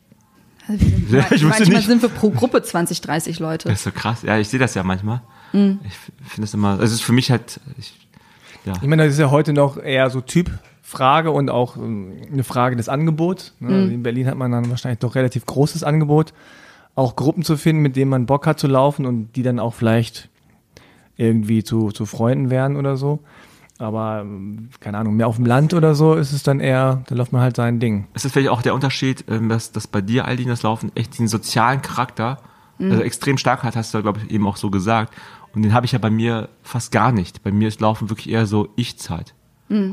Also wir sind, ich wusste manchmal nicht. sind wir pro Gruppe 20, 30 Leute. Das ist so krass. Ja, ich sehe das ja manchmal. Ich finde es immer, also es ist für mich halt, ich, ja. Ich meine, das ist ja heute noch eher so Typfrage und auch ähm, eine Frage des Angebots. Ne? Also in Berlin hat man dann wahrscheinlich doch relativ großes Angebot, auch Gruppen zu finden, mit denen man Bock hat zu laufen und die dann auch vielleicht irgendwie zu, zu Freunden werden oder so. Aber ähm, keine Ahnung, mehr auf dem Land oder so ist es dann eher, da läuft man halt sein Ding. Es ist vielleicht auch der Unterschied, ähm, dass, dass bei dir, Aldin, das Laufen echt diesen sozialen Charakter also extrem stark hat, hast du, glaube ich, eben auch so gesagt. Und den habe ich ja bei mir fast gar nicht. Bei mir ist Laufen wirklich eher so Ich-Zeit.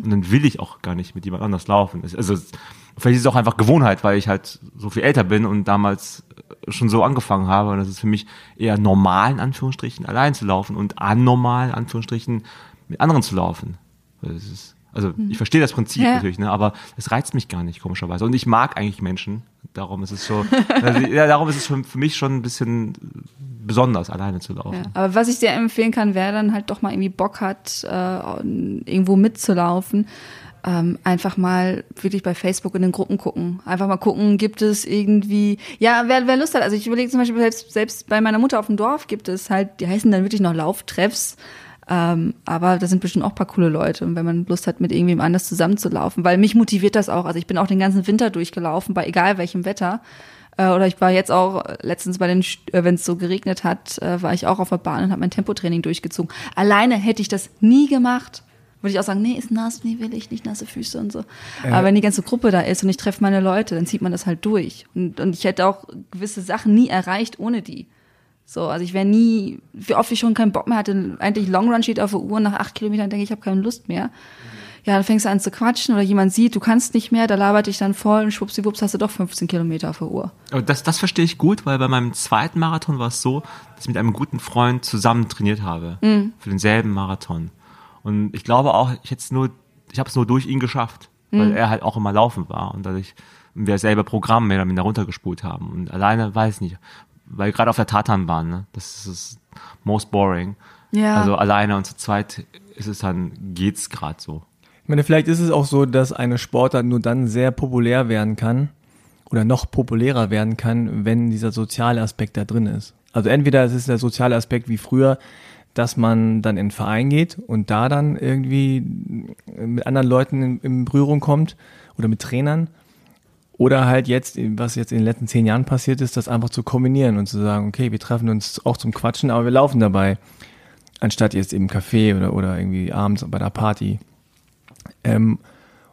Und dann will ich auch gar nicht mit jemand anders laufen. Also es- vielleicht ist es auch einfach Gewohnheit, weil ich halt so viel älter bin und damals schon so angefangen habe. Und das ist für mich eher normal, in Anführungsstrichen, allein zu laufen und anormal, in Anführungsstrichen, mit anderen zu laufen. Das ist, also ich verstehe das Prinzip Ja. natürlich, ne, aber es reizt mich gar nicht, komischerweise. Und ich mag eigentlich Menschen. Darum ist es so, also, ja, darum ist es für, für mich schon ein bisschen besonders, alleine zu laufen. Ja. Aber was ich sehr empfehlen kann, wer dann halt doch mal irgendwie Bock hat, äh, irgendwo mitzulaufen, ähm, einfach mal wirklich bei Facebook in den Gruppen gucken. Einfach mal gucken, gibt es irgendwie, ja, wer, wer Lust hat. Also ich überlege zum Beispiel selbst, selbst bei meiner Mutter auf dem Dorf gibt es halt, die heißen dann wirklich noch Lauftreffs. Ähm, aber da sind bestimmt auch ein paar coole Leute. Und wenn man Lust hat, mit irgendwem anders zusammenzulaufen, weil mich motiviert das auch. Also ich bin auch den ganzen Winter durchgelaufen, bei egal welchem Wetter. Äh, oder ich war jetzt auch letztens bei den, äh, wenn es so geregnet hat, äh, war ich auch auf der Bahn und habe mein Tempotraining durchgezogen. Alleine hätte ich das nie gemacht. Würde ich auch sagen, nee, ist nass, nee, will ich nicht, nasse Füße und so. Aber wenn die ganze Gruppe da ist und ich treffe meine Leute, dann zieht man das halt durch. Und, und ich hätte auch gewisse Sachen nie erreicht ohne die. So, also ich wäre nie, wie oft ich schon keinen Bock mehr hatte, eigentlich Long Run steht auf der Uhr, nach acht Kilometern denke ich, ich habe keine Lust mehr. Ja, dann fängst du an zu quatschen oder jemand sieht, du kannst nicht mehr, da labert dich dann voll und schwuppsiwupps hast du doch 15 Kilometer auf der Uhr. Aber das, das verstehe ich gut, weil bei meinem zweiten Marathon war es so, dass ich mit einem guten Freund zusammen trainiert habe. Für denselben Marathon. Und ich glaube auch, ich hätte nur, ich habe es nur durch ihn geschafft. weil er halt auch immer laufen war und dadurch wir selber Programm mehr oder minder runtergespult haben. Und alleine weiß ich nicht, weil gerade auf der Tatanbahn, ne, das ist most boring. Ja. Also alleine und zu zweit ist es dann, geht's gerade so. Ich meine, vielleicht ist es auch so, dass eine Sportart nur dann sehr populär werden kann oder noch populärer werden kann, wenn dieser soziale Aspekt da drin ist. Also entweder es ist der soziale Aspekt wie früher, dass man dann in den Verein geht und da dann irgendwie mit anderen Leuten in, in Berührung kommt oder mit Trainern. Oder halt jetzt, was jetzt in den letzten zehn Jahren passiert ist, das einfach zu kombinieren und zu sagen, okay, wir treffen uns auch zum Quatschen, aber wir laufen dabei. Anstatt jetzt im Café oder, oder irgendwie abends bei der Party. Ähm,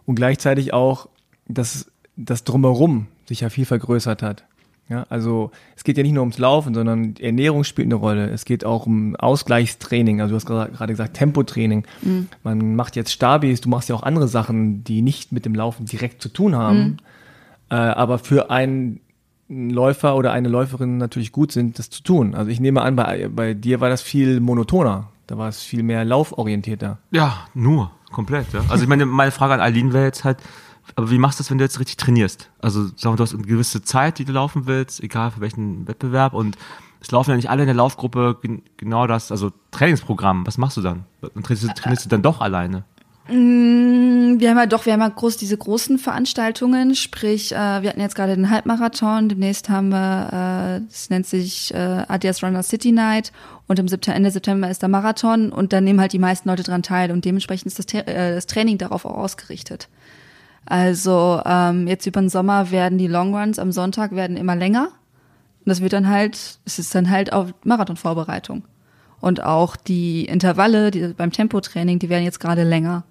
und gleichzeitig auch, dass das Drumherum sich ja viel vergrößert hat. Ja, also es geht ja nicht nur ums Laufen, sondern Ernährung spielt eine Rolle. Es geht auch um Ausgleichstraining. Also du hast gerade gesagt Tempotraining. Mhm. Man macht jetzt Stabis, du machst ja auch andere Sachen, die nicht mit dem Laufen direkt zu tun haben, mhm. Äh, aber für einen Läufer oder eine Läuferin natürlich gut sind, das zu tun. Also ich nehme an, bei, bei dir war das viel monotoner. Da war es viel mehr lauforientierter. Ja, nur, komplett. Ja. Also ich meine, meine Frage an Aline wäre jetzt halt, aber wie machst du das, wenn du jetzt richtig trainierst? Also sagen wir, du hast eine gewisse Zeit, die du laufen willst, egal für welchen Wettbewerb und es laufen ja nicht alle in der Laufgruppe genau das, also Trainingsprogramm. Was machst du dann? Dann trainierst du, trainierst du dann doch alleine? Mm, wir haben ja doch, wir haben ja groß diese großen Veranstaltungen, sprich, äh, wir hatten jetzt gerade den Halbmarathon, demnächst haben wir, äh, das nennt sich äh, Adidas Runner City Night und im September, Ende September ist der Marathon und dann nehmen halt die meisten Leute dran teil und dementsprechend ist das, äh, das Training darauf auch ausgerichtet. Also ähm, jetzt über den Sommer werden die Longruns am Sonntag werden immer länger. Und das wird dann halt, es ist dann halt auf Marathonvorbereitung. Und auch die Intervalle die, beim Tempotraining, die werden jetzt gerade länger.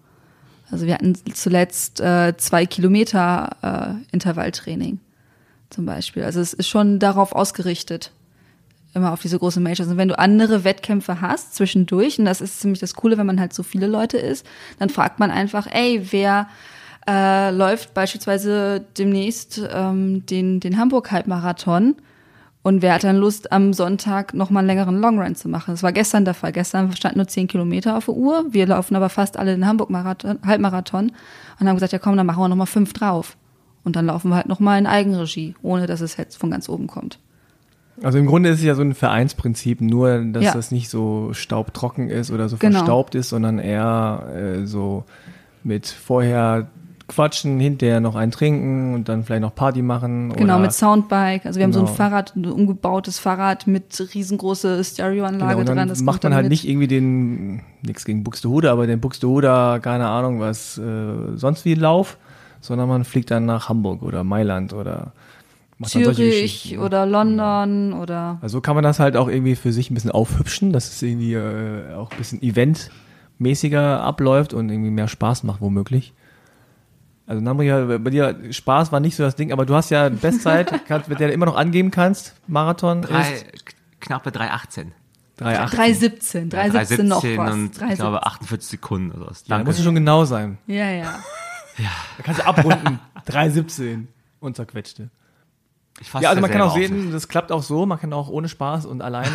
Also wir hatten zuletzt äh, zwei Kilometer äh, Intervalltraining zum Beispiel. Also es ist schon darauf ausgerichtet, immer auf diese großen Majors. Und wenn du andere Wettkämpfe hast zwischendurch, und das ist ziemlich das Coole, wenn man halt so viele Leute ist, dann fragt man einfach, ey, wer äh, läuft beispielsweise demnächst ähm, den, den Hamburg-Halbmarathon und wer hat dann Lust, am Sonntag nochmal einen längeren Longrun zu machen? Das war gestern der Fall. Gestern stand nur zehn Kilometer auf der Uhr. Wir laufen aber fast alle den Hamburg-Halbmarathon und haben gesagt, ja komm, dann machen wir nochmal fünf drauf. Und dann laufen wir halt nochmal in Eigenregie, ohne dass es jetzt von ganz oben kommt. Also im Grunde ist es ja so ein Vereinsprinzip, nur dass ja. das nicht so staubtrocken ist oder so genau. verstaubt ist, sondern eher äh, so mit vorher quatschen, hinterher noch ein trinken und dann vielleicht noch Party machen. Genau, mit Soundbike. Also wir genau. haben so ein genau. Fahrrad, ein umgebautes Fahrrad mit riesengroße Stereoanlage genau, dran. Das macht man halt mit. nicht irgendwie den, nichts gegen Buxtehude, aber den Buxtehuder, keine Ahnung was, äh, sonst wie Lauf, sondern man fliegt dann nach Hamburg oder Mailand oder macht Zürich ne? oder London oder. Also kann man das halt auch irgendwie für sich ein bisschen aufhübschen, dass es irgendwie äh, auch ein bisschen eventmäßiger abläuft und irgendwie mehr Spaß macht womöglich. Also Namria, bei dir Spaß war nicht so das Ding, aber du hast ja Bestzeit, [laughs] kannst, mit der du immer noch angeben kannst, Marathon Drei, ist knappe 3,18. 3,17. 3,17 noch was. und 3, ich glaube 48 Sekunden oder was. Ja, da muss schon genau sein. Ja, ja. ja. Da kannst du abrunden. 3,17 und zerquetschte. Ja, also man kann auch sehen, das klappt auch so, man kann auch ohne Spaß und alleine,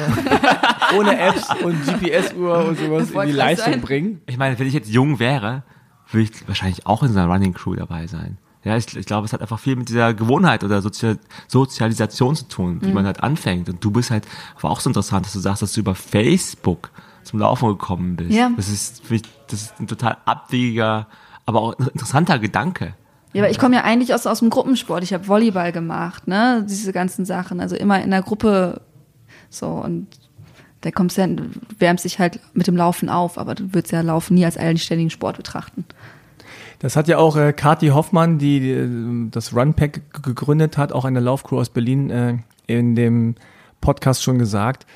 [laughs] ohne Apps und GPS-Uhr und sowas in die Leistung sein. bringen. Ich meine, wenn ich jetzt jung wäre, würde ich wahrscheinlich auch in so einer Running Crew dabei sein. Ja, ich, ich glaube, es hat einfach viel mit dieser Gewohnheit oder Sozial Sozialisation zu tun, wie mhm. man halt anfängt. Und du bist halt, war auch so interessant, dass du sagst, dass du über Facebook zum Laufen gekommen bist. Ja. Das ist, das ist ein total abwegiger, aber auch interessanter Gedanke. Ja, aber ich komme ja eigentlich aus, aus dem Gruppensport. Ich habe Volleyball gemacht, ne? Diese ganzen Sachen. Also immer in der Gruppe so und da kommst du ja, wärmst dich halt mit dem Laufen auf, aber du würdest ja Laufen nie als eigenständigen Sport betrachten. Das hat ja auch äh, Kati Hoffmann, die, die äh, das Runpack gegründet hat, auch eine Laufcrew aus Berlin, äh, in dem Podcast schon gesagt,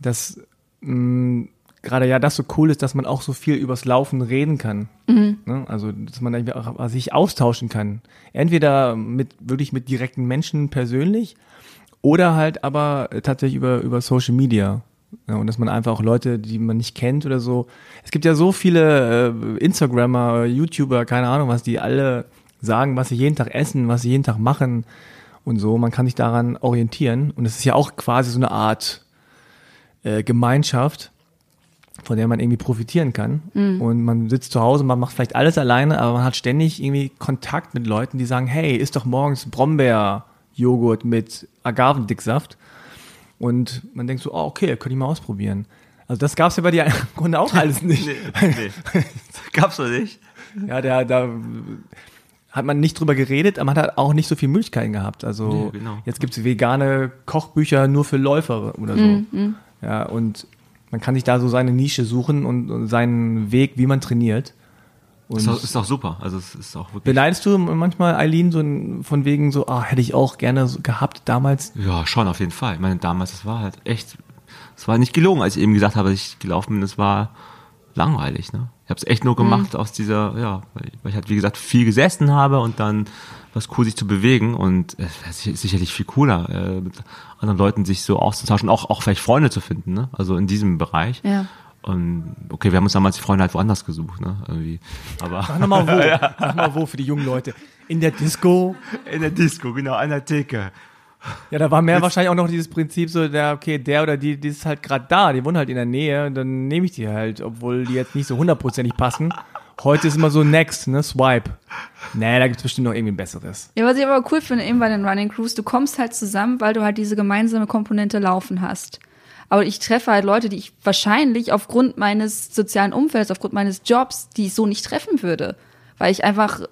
dass mh, gerade ja das so cool ist, dass man auch so viel übers Laufen reden kann. Mhm. Ne? Also, dass man auch sich austauschen kann. Entweder mit, wirklich mit direkten Menschen persönlich oder halt aber tatsächlich über, über Social Media. Ja, und dass man einfach auch Leute, die man nicht kennt oder so. Es gibt ja so viele äh, Instagrammer, YouTuber, keine Ahnung was, die alle sagen, was sie jeden Tag essen, was sie jeden Tag machen und so. Man kann sich daran orientieren. Und es ist ja auch quasi so eine Art äh, Gemeinschaft, von der man irgendwie profitieren kann. Und man sitzt zu Hause, man macht vielleicht alles alleine, aber man hat ständig irgendwie Kontakt mit Leuten, die sagen, hey, isst doch morgens Brombeer-Joghurt mit Agavendicksaft. Und man denkt so, oh, okay, könnte ich mal ausprobieren. Also das gab es ja bei dir [laughs] im Grunde auch alles nicht. nee. [laughs] Gab's doch nicht. Ja, der, da hat man nicht drüber geredet, aber man hat auch nicht so viele Möglichkeiten gehabt. Also Nee, genau. jetzt gibt's vegane Kochbücher nur für Läufer oder so. Ja, und man kann sich da so seine Nische suchen und, und seinen Weg, wie man trainiert. Und Ist doch, ist doch super. Also es ist auch wirklich. beneidest du manchmal Eileen so ein- von wegen so, ah, hätte ich auch gerne so gehabt damals? Ja, schon auf jeden Fall. Ich meine, damals, das war halt echt, es war nicht gelogen, als ich eben gesagt habe, dass ich gelaufen bin, das war langweilig, ne? Ich habe es echt nur gemacht aus dieser, ja, weil, weil ich halt, wie gesagt, viel gesessen habe und dann was cool, sich zu bewegen und es wäre si- sicherlich viel cooler, äh, mit anderen Leuten sich so auszutauschen, auch, auch vielleicht Freunde zu finden, ne? Also in diesem Bereich. Ja. Und okay, wir haben uns damals die Freunde halt woanders gesucht, ne? Irgendwie. Aber Sag nochmal wo. [laughs] Sag mal wo für die jungen Leute. In der Disco. in der Disco, genau, an der Theke. Ja, da war mehr wahrscheinlich auch noch dieses Prinzip so, der, okay, der oder die, die ist halt gerade da, die wohnen halt in der Nähe, dann nehme ich die halt, obwohl die jetzt nicht so hundertprozentig passen. Heute ist immer so Next, ne, Swipe. Nee, da gibt's bestimmt noch irgendwie ein besseres. Ja, was ich aber cool finde, eben bei den Running Crews, du kommst halt zusammen, weil du halt diese gemeinsame Komponente laufen hast. Aber ich treffe halt Leute, die ich wahrscheinlich aufgrund meines sozialen Umfelds, aufgrund meines Jobs, die ich so nicht treffen würde. Weil ich einfach, äh,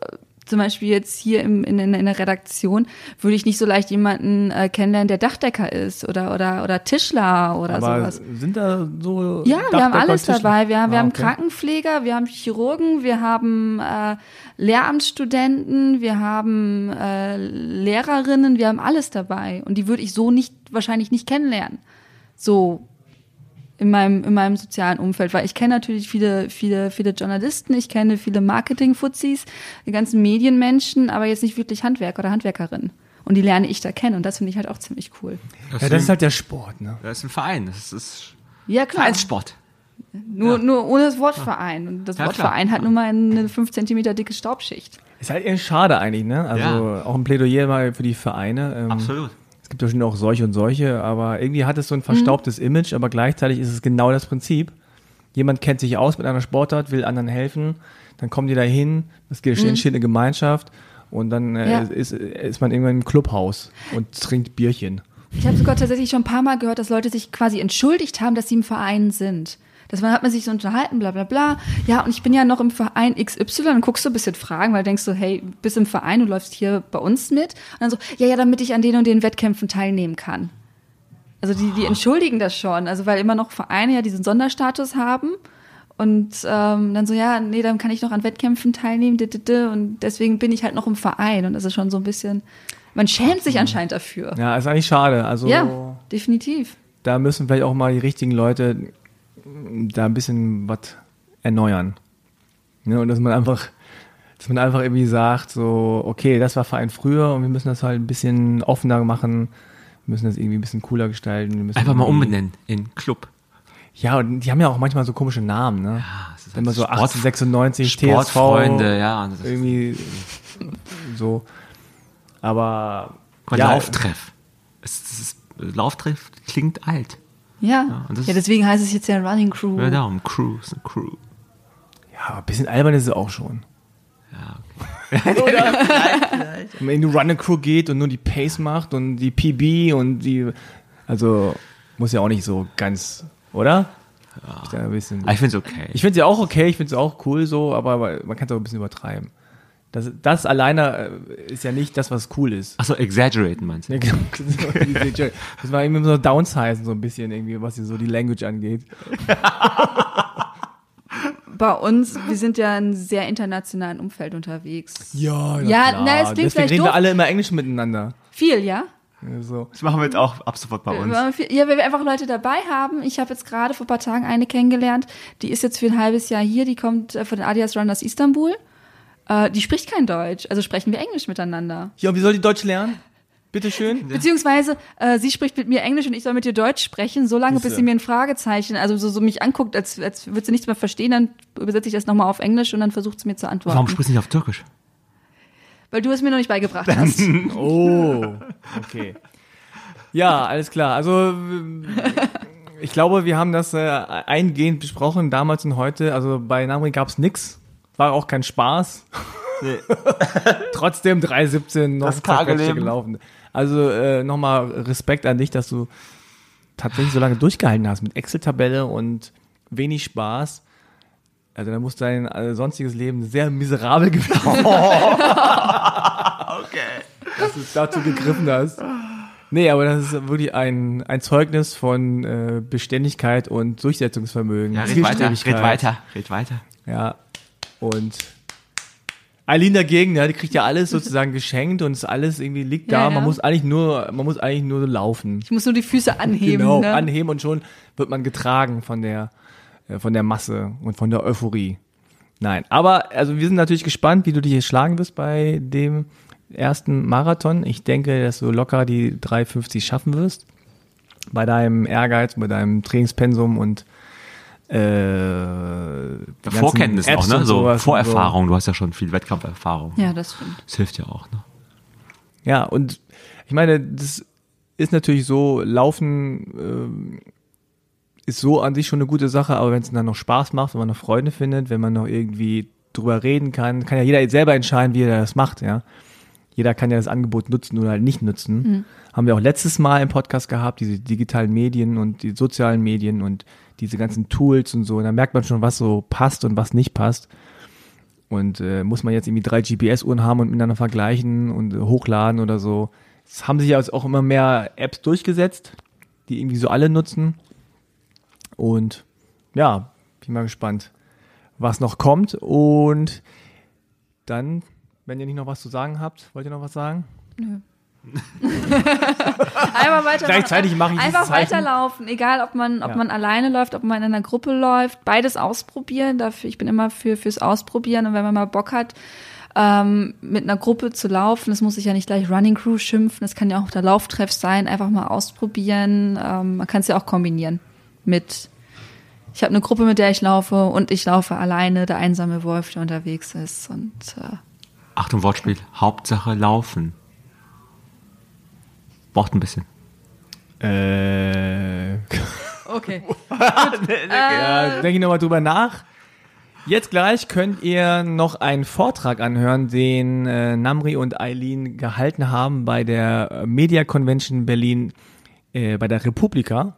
zum Beispiel jetzt hier im, in, in, in der Redaktion, würde ich nicht so leicht jemanden äh, kennenlernen, der Dachdecker ist oder, oder, oder Tischler oder Aber sowas. sind da so. Ja, wir haben alles Tischler? dabei. Wir haben, wir Ah, haben okay. Krankenpfleger, wir haben Chirurgen, wir haben äh, Lehramtsstudenten, wir haben äh, Lehrerinnen, wir haben alles dabei. Und die würde ich so nicht wahrscheinlich nicht kennenlernen. So in meinem, in meinem sozialen Umfeld, weil ich kenne natürlich viele, viele, viele Journalisten, ich kenne viele Marketing-Fuzis, die ganzen Medienmenschen, aber jetzt nicht wirklich Handwerker oder Handwerkerinnen. Und die lerne ich da kennen und das finde ich halt auch ziemlich cool. Ja, das ist halt der Sport, ne? das ist ein Verein, das ist Ja, klar. Vereinssport. Nur, nur ohne das Wort Verein. Und das Ja, Wort klar. Verein hat nun mal eine 5 Zentimeter dicke Staubschicht. Ist halt eher schade eigentlich, ne? Also Ja. auch ein Plädoyer mal für die Vereine. Ähm, Absolut. Es gibt bestimmt auch solche und solche, aber irgendwie hat es so ein verstaubtes Image, aber gleichzeitig ist es genau das Prinzip. Jemand kennt sich aus mit einer Sportart, will anderen helfen, dann kommen die da hin, es entsteht eine Gemeinschaft und dann äh, Ja. ist, ist man irgendwann im Clubhaus und trinkt Bierchen. Ich habe sogar tatsächlich schon ein paar Mal gehört, dass Leute sich quasi entschuldigt haben, dass sie im Verein sind. Das man hat man sich so unterhalten, bla bla bla. Ja, und ich bin ja noch im Verein XY. Dann guckst du ein bisschen Fragen, weil du denkst so, hey, bist im Verein, du läufst hier bei uns mit. Und dann so, ja, ja, damit ich an den und den Wettkämpfen teilnehmen kann. Also die, die entschuldigen das schon. Also weil immer noch Vereine ja diesen Sonderstatus haben. Und ähm, dann so, ja, nee, dann kann ich noch an Wettkämpfen teilnehmen. d- d- d- Und deswegen bin ich halt noch im Verein. Und das ist schon so ein bisschen, man schämt sich anscheinend dafür. Ja, ist eigentlich schade. Also Ja, definitiv. da müssen vielleicht auch mal die richtigen Leute da ein bisschen was erneuern. Ne? Und dass man einfach, dass man einfach irgendwie sagt, so, okay, das war Verein früher und wir müssen das halt ein bisschen offener machen, wir müssen das irgendwie ein bisschen cooler gestalten. Einfach mal umbenennen in Club. Ja, und die haben ja auch manchmal so komische Namen, ne? es ist Immer halt so Sport- 1896, Sportfreunde, TSV, ja. Das ist irgendwie so. Aber ja, Lauftreff. Es, es ist, Lauftreff klingt alt. Ja. Ja, Ja, und das- deswegen heißt es jetzt ja Running Crew. Ja, darum, Crew, ist eine Crew. ja, aber ein bisschen albern ist es auch schon. Ja, [laughs] Wenn du Run a Crew geht und nur die Pace macht und die PB und die, also muss ja auch nicht so ganz, oder? Ja ein bisschen, Aber ich finde es okay. ich finde sie auch okay, ich finde sie auch cool so, aber man kann es auch ein bisschen übertreiben. Das, das alleine äh, ist ja nicht das, was cool ist. Achso, exaggeraten meinst du? Ja, genau. [laughs] Das war irgendwie so downsizen, so ein bisschen irgendwie, was so die Language angeht. [laughs] Bei uns, wir sind ja in einem sehr internationalen Umfeld unterwegs. Ja, Ja, klar. na, es klingt Deswegen reden wir doof. alle immer Englisch miteinander. Viel, ja? Ja, So. Das machen wir jetzt auch ab sofort bei uns. Ja, weil wir einfach Leute dabei haben. Ich habe jetzt gerade vor ein paar Tagen eine kennengelernt, die ist jetzt für ein halbes Jahr hier, die kommt äh, von den Adidas Runners Istanbul. Äh, die spricht kein Deutsch, also sprechen wir Englisch miteinander. Ja, wie soll die Deutsch lernen? Bitteschön. Beziehungsweise äh, sie spricht mit mir Englisch und ich soll mit ihr Deutsch sprechen, solange bis sie mir ein Fragezeichen, also so, so mich anguckt, als, als würde sie nichts mehr verstehen, dann übersetze ich das nochmal auf Englisch und dann versucht sie mir zu antworten. Warum sprichst du nicht auf Türkisch? Weil du es mir noch nicht beigebracht hast. [laughs] Oh, okay. Ja, alles klar. Also, ich glaube, wir haben das äh, eingehend besprochen, damals und heute. Also bei Namri gab es nix. War auch kein Spaß. Nee. [laughs] Trotzdem 3,17 noch Das gelaufen. Also äh, nochmal Respekt an dich, dass du tatsächlich so lange durchgehalten hast mit Excel-Tabelle und wenig Spaß. Also da muss dein äh, sonstiges Leben sehr miserabel gewesen sein. [laughs] Okay. dass du dazu gegriffen hast. Nee, aber das ist wirklich ein, ein Zeugnis von äh, Beständigkeit und Durchsetzungsvermögen. Ja, red weiter, red weiter, red weiter. Ja, und Eileen dagegen, ja, die kriegt ja alles sozusagen geschenkt und es alles irgendwie liegt da. Ja, ja. Man muss eigentlich nur, man muss eigentlich nur laufen. Ich muss nur die Füße anheben. genau, ne? anheben und schon wird man getragen von der, äh, von der Masse und von der Euphorie. Nein, aber also wir sind natürlich gespannt, wie du dich hier schlagen wirst bei dem ersten Marathon. Ich denke, dass du locker die 3,50 schaffen wirst. Bei deinem Ehrgeiz, bei deinem Trainingspensum und äh, die ganzen Vorkenntnis Apps auch, ne? So Vorerfahrung. Du hast ja schon viel Wettkampferfahrung. Ja, das stimmt. Das hilft ja auch, ne? Ja, und ich meine, das ist natürlich so, Laufen ähm, ist so an sich schon eine gute Sache, aber wenn es dann noch Spaß macht, wenn man noch Freunde findet, wenn man noch irgendwie drüber reden kann, kann ja jeder selber entscheiden, wie er das macht, ja. Jeder kann ja das Angebot nutzen oder halt nicht nutzen. Haben wir auch letztes Mal im Podcast gehabt, diese digitalen Medien und die sozialen Medien und diese ganzen Tools und so. Und da merkt man schon, was so passt und was nicht passt. Und äh, muss man jetzt irgendwie drei GPS-Uhren haben und miteinander vergleichen und äh, hochladen oder so. Es haben sich ja jetzt auch immer mehr Apps durchgesetzt, die irgendwie so alle nutzen. Und ja, bin mal gespannt, was noch kommt. Und dann, wenn ihr nicht noch was zu sagen habt, wollt ihr noch was sagen? [laughs] Einmal weiter. Gleichzeitig mache ich Einfach weiterlaufen, egal ob man, ob Ja. man alleine läuft, ob man in einer Gruppe läuft, beides ausprobieren. Dafür, ich bin immer für fürs Ausprobieren und wenn man mal Bock hat, ähm, mit einer Gruppe zu laufen, das muss sich ja nicht gleich Running Crew schimpfen, das kann ja auch der Lauftreff sein, einfach mal ausprobieren. Ähm, man kann es ja auch kombinieren mit ich habe eine Gruppe, mit der ich laufe und ich laufe alleine, der einsame Wolf, der unterwegs ist und äh, Achtung, Wortspiel. Hauptsache laufen. Braucht ein bisschen. Äh, [laughs] [laughs] okay. ja, denke ich nochmal drüber nach. Jetzt gleich könnt ihr noch einen Vortrag anhören, den äh, Namri und Eileen gehalten haben bei der äh, Media Convention Berlin äh, bei der Republika.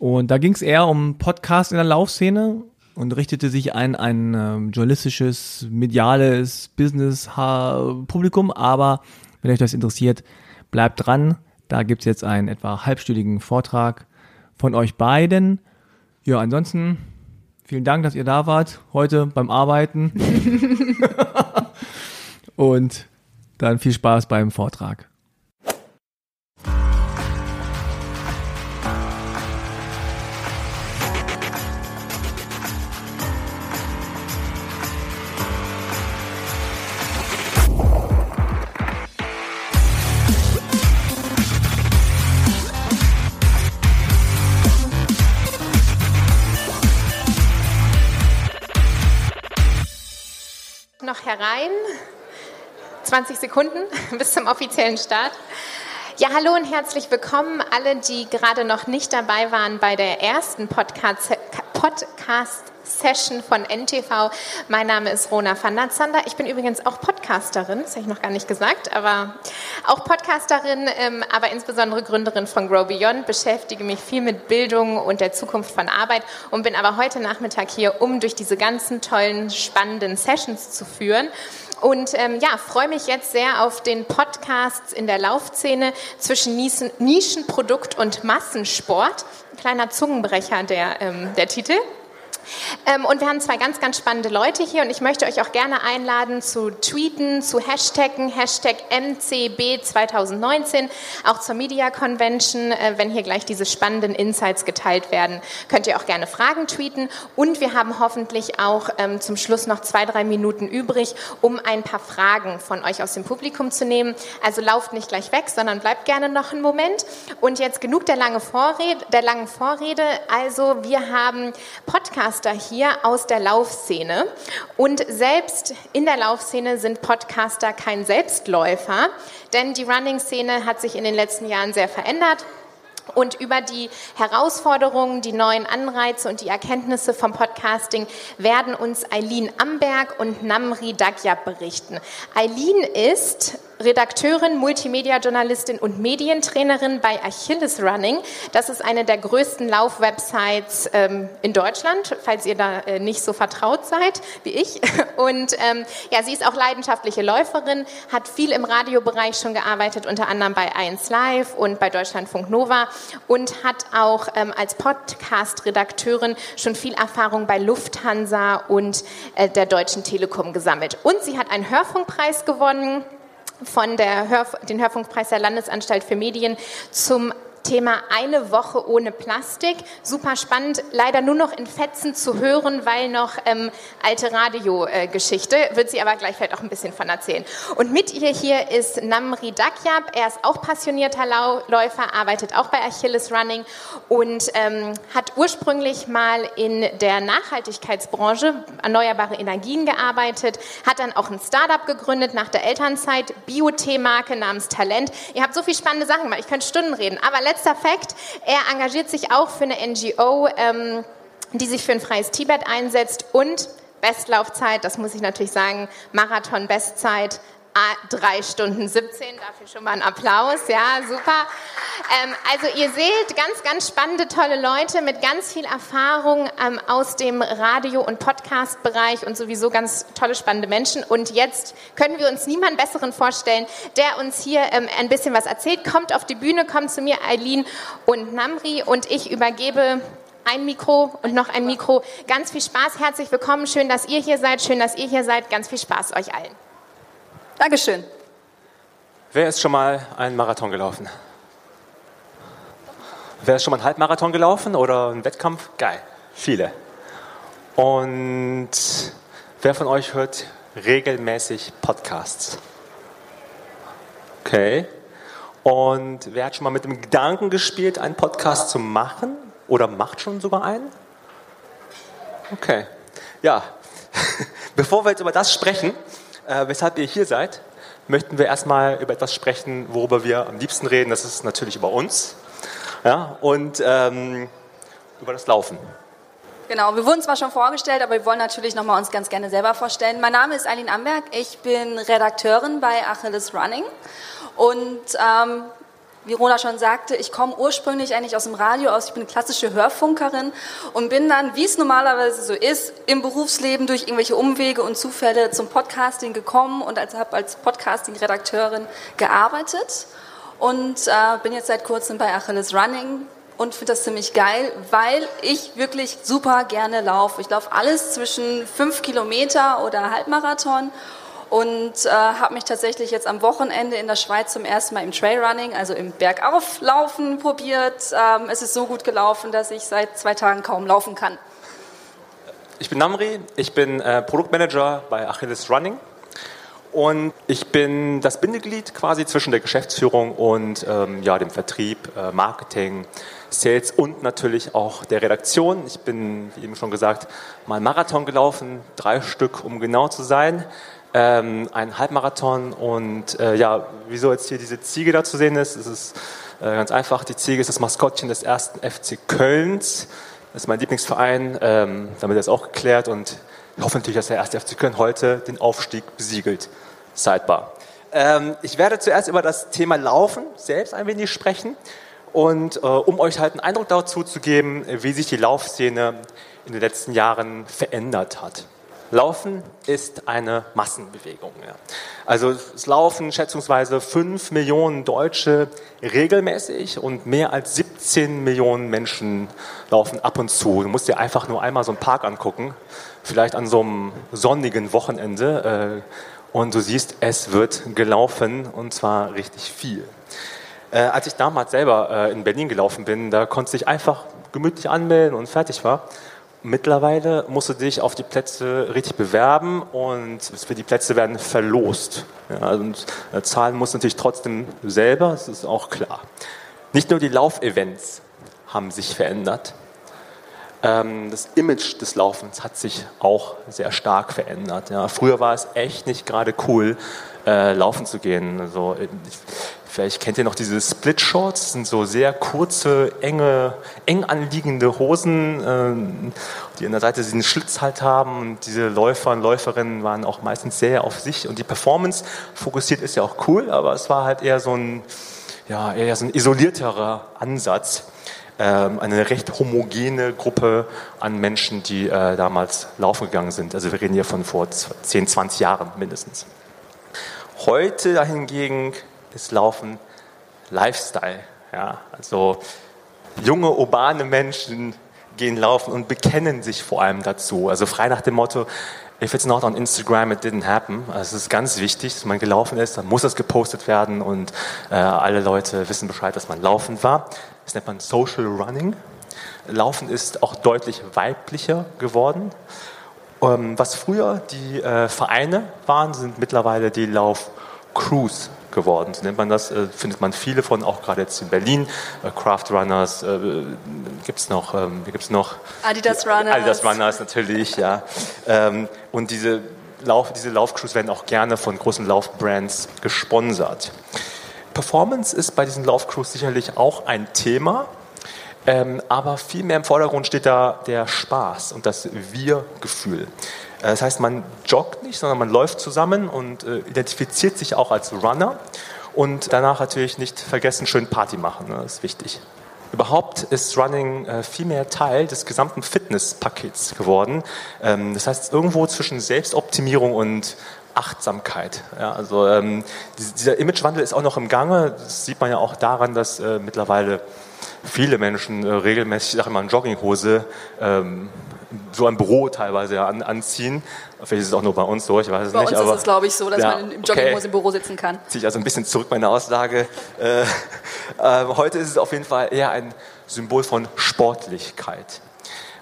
Und da ging es eher um Podcast in der Laufszene und richtete sich an ein ähm, journalistisches, mediales Business-Publikum. Aber wenn euch das interessiert, bleibt dran. Da gibt's jetzt einen etwa halbstündigen Vortrag von euch beiden. Ja, ansonsten vielen Dank, dass ihr da wart heute beim Arbeiten. [laughs] Und dann viel Spaß beim Vortrag. Herein. 20 Sekunden [laughs] bis zum offiziellen Start. Ja, hallo und herzlich willkommen alle, die gerade noch nicht dabei waren bei der ersten Podcast, Podcast Session von NTV. Mein Name ist Rona van der Zander. Ich bin übrigens auch Podcasterin, das habe ich noch gar nicht gesagt, aber auch Podcasterin, ähm, aber insbesondere Gründerin von Grow Beyond, beschäftige mich viel mit Bildung und der Zukunft von Arbeit und bin aber heute Nachmittag hier, um durch diese ganzen tollen, spannenden Sessions zu führen. Und ähm, ja, freue mich jetzt sehr auf den Podcast in der Laufszene zwischen Nischen, Nischenprodukt und Massensport. Ein kleiner Zungenbrecher der, ähm, der Titel. Ähm, und wir haben zwei ganz, ganz spannende Leute hier und ich möchte euch auch gerne einladen zu tweeten, zu hashtaggen, Hashtag MCB2019, auch zur Media Convention, äh, wenn hier gleich diese spannenden Insights geteilt werden, könnt ihr auch gerne Fragen tweeten und wir haben hoffentlich auch ähm, zum Schluss noch zwei, drei Minuten übrig, um ein paar Fragen von euch aus dem Publikum zu nehmen. Also lauft nicht gleich weg, sondern bleibt gerne noch einen Moment und jetzt genug der, lange Vorrede, der langen Vorrede. Also wir haben Podcaster hier aus der Laufszene. Und selbst in der Laufszene sind Podcaster kein Selbstläufer, denn die Running-Szene hat sich in den letzten Jahren sehr verändert. Und über die Herausforderungen, die neuen Anreize und die Erkenntnisse vom Podcasting werden uns Eileen Amberg und Namri Dagyab berichten. Eileen ist Redakteurin, Multimedia-Journalistin und Medientrainerin bei Achilles Running. Das ist eine der größten Laufwebsites ähm, in Deutschland, falls ihr da äh, nicht so vertraut seid wie ich. [laughs] Und ähm, ja, sie ist auch leidenschaftliche Läuferin, hat viel im Radiobereich schon gearbeitet, unter anderem bei 1 Live und bei Deutschlandfunk Nova und hat auch ähm, als Podcast-Redakteurin schon viel Erfahrung bei Lufthansa und äh, der Deutschen Telekom gesammelt. Und sie hat einen Hörfunkpreis gewonnen von der Hörf den Hörfunkpreis der Landesanstalt für Medien zum Thema eine Woche ohne Plastik. Super spannend, leider nur noch in Fetzen zu hören, weil noch ähm, alte Radiogeschichte, äh, wird sie aber gleich vielleicht auch ein bisschen von erzählen. Und mit ihr hier ist Namri Dakyab, er ist auch passionierter Lau Läufer, arbeitet auch bei Achilles Running und ähm, hat ursprünglich mal in der Nachhaltigkeitsbranche, erneuerbare Energien gearbeitet, hat dann auch ein Startup gegründet nach der Elternzeit, Biotee-Marke namens Talent. Ihr habt so viele spannende Sachen gemacht, ich könnte Stunden reden, aber letzter Fakt, er engagiert sich auch für eine NGO, ähm, die sich für ein freies Tibet einsetzt und Bestlaufzeit, das muss ich natürlich sagen, Marathon-Bestzeit, 3 Stunden 17, dafür schon mal ein Applaus, ja, super. Ähm, also ihr seht ganz, ganz spannende, tolle Leute mit ganz viel Erfahrung ähm, aus dem Radio- und Podcast-Bereich und sowieso ganz tolle, spannende Menschen. Und jetzt können wir uns niemanden Besseren vorstellen, der uns hier ähm, ein bisschen was erzählt. Kommt auf die Bühne, kommt zu mir, Eileen und Namri und ich übergebe ein Mikro und noch ein Mikro. Ganz viel Spaß, herzlich willkommen, schön, dass ihr hier seid, schön, dass ihr hier seid. Ganz viel Spaß euch allen. Dankeschön. Wer ist schon mal einen Marathon gelaufen? Wer ist schon mal einen Halbmarathon gelaufen oder einen Wettkampf? Geil, viele. Und wer von euch hört regelmäßig Podcasts? Okay. Und wer hat schon mal mit dem Gedanken gespielt, einen Podcast zu machen? Oder macht schon sogar einen? Okay. Ja, [laughs] bevor wir jetzt über das sprechen, äh, weshalb ihr hier seid, möchten wir erstmal über etwas sprechen, worüber wir am liebsten reden. Das ist natürlich über uns ja, und ähm, über das Laufen. Genau, wir wurden zwar schon vorgestellt, aber wir wollen natürlich noch mal uns ganz gerne selber vorstellen. Mein Name ist Eileen Amberg, ich bin Redakteurin bei Achilles Running und ähm, wie Rona schon sagte, ich komme ursprünglich eigentlich aus dem Radio aus. Ich bin eine klassische Hörfunkerin und bin dann, wie es normalerweise so ist, im Berufsleben durch irgendwelche Umwege und Zufälle zum Podcasting gekommen und als, habe als Podcasting-Redakteurin gearbeitet und äh, bin jetzt seit kurzem bei Achilles Running und finde das ziemlich geil, weil ich wirklich super gerne laufe. Ich laufe alles zwischen fünf Kilometer oder Halbmarathon und äh, habe mich tatsächlich jetzt am Wochenende in der Schweiz zum ersten Mal im Trailrunning, also im Bergauflaufen probiert. Ähm, es ist so gut gelaufen, dass ich seit zwei Tagen kaum laufen kann. Ich bin Namri, ich bin äh, Produktmanager bei Achilles Running und ich bin das Bindeglied quasi zwischen der Geschäftsführung und ähm, ja, dem Vertrieb, äh, Marketing, Sales und natürlich auch der Redaktion. Ich bin, wie eben schon gesagt, mal Marathon gelaufen, drei Stück, um genau zu sein ähm, ein Halbmarathon und äh, ja, wieso jetzt hier diese Ziege da zu sehen ist, es ist äh, ganz einfach, die Ziege ist das Maskottchen des ersten FC Kölns, das ist mein Lieblingsverein, ähm, damit ist auch geklärt und ich hoffe natürlich, dass der erste FC Köln heute den Aufstieg besiegelt. Sidebar. Ähm, ich werde zuerst über das Thema Laufen selbst ein wenig sprechen und äh, um euch halt einen Eindruck dazu zu geben, wie sich die Laufszene in den letzten Jahren verändert hat. Laufen ist eine Massenbewegung. Ja. Also es laufen schätzungsweise 5 Millionen Deutsche regelmäßig und mehr als 17 Millionen Menschen laufen ab und zu. Du musst dir einfach nur einmal so einen Park angucken, vielleicht an so einem sonnigen Wochenende äh, und du siehst, es wird gelaufen und zwar richtig viel. Äh, als ich damals selber äh, in Berlin gelaufen bin, da konnte ich einfach gemütlich anmelden und fertig war. Mittlerweile musst du dich auf die Plätze richtig bewerben und für die Plätze werden verlost. Ja, und äh, zahlen musst du natürlich trotzdem selber, das ist auch klar. Nicht nur die Laufevents haben sich verändert. Ähm, das Image des Laufens hat sich auch sehr stark verändert. Ja. Früher war es echt nicht gerade cool, äh, laufen zu gehen. Also, ich, vielleicht kennt ihr noch diese Split Shorts, das sind so sehr kurze, enge, eng anliegende Hosen, äh, die an der Seite diesen Schlitz halt haben. Und diese Läufer und Läuferinnen waren auch meistens sehr auf sich. Und die Performance fokussiert ist ja auch cool, aber es war halt eher so ein, ja, eher so ein isolierterer Ansatz. Ähm, eine recht homogene Gruppe an Menschen, die äh, damals laufen gegangen sind. Also wir reden hier von vor 10, 20 Jahren mindestens. Heute dahingegen ist Laufen Lifestyle. Ja? Also junge, urbane Menschen gehen laufen und bekennen sich vor allem dazu. Also frei nach dem Motto, if it's not on Instagram, it didn't happen. Also es ist ganz wichtig, dass man gelaufen ist, dann muss das gepostet werden und äh, alle Leute wissen Bescheid, dass man laufen war. Das nennt man Social Running. Laufen ist auch deutlich weiblicher geworden. Ähm, was früher die äh, Vereine waren, sind mittlerweile die Lauf-Crews geworden. So nennt man das, äh, findet man viele von, auch gerade jetzt in Berlin. Äh, Craft Runners, äh, gibt es noch, ähm, gibt's noch? Adidas Runners. Adidas Runners natürlich, ja. Ähm, und diese, Lauf, diese Laufcrews werden auch gerne von großen Laufbrands gesponsert. Performance ist bei diesen Laufcrews sicherlich auch ein Thema. Ähm, aber viel mehr im Vordergrund steht da der Spaß und das Wir-Gefühl. Äh, das heißt, man joggt nicht, sondern man läuft zusammen und äh, identifiziert sich auch als Runner. Und danach natürlich nicht vergessen, schön Party machen. Ne? Das ist wichtig. Überhaupt ist Running äh, viel mehr Teil des gesamten Fitnesspakets geworden. Ähm, das heißt, irgendwo zwischen Selbstoptimierung und Achtsamkeit. Ja, also ähm, dieser Imagewandel ist auch noch im Gange. Das sieht man ja auch daran, dass äh, mittlerweile viele Menschen äh, regelmäßig, ich sage immer, in Jogginghose ähm, so ein Büro teilweise an, anziehen. Vielleicht ist es auch nur bei uns so, ich weiß es bei nicht. Bei uns ist es, glaube ich, so, dass ja, man im Jogginghose okay. im Büro sitzen kann. Ziehe ich also ein bisschen zurück meine Aussage. Äh, [laughs] äh, heute ist es auf jeden Fall eher ein Symbol von Sportlichkeit.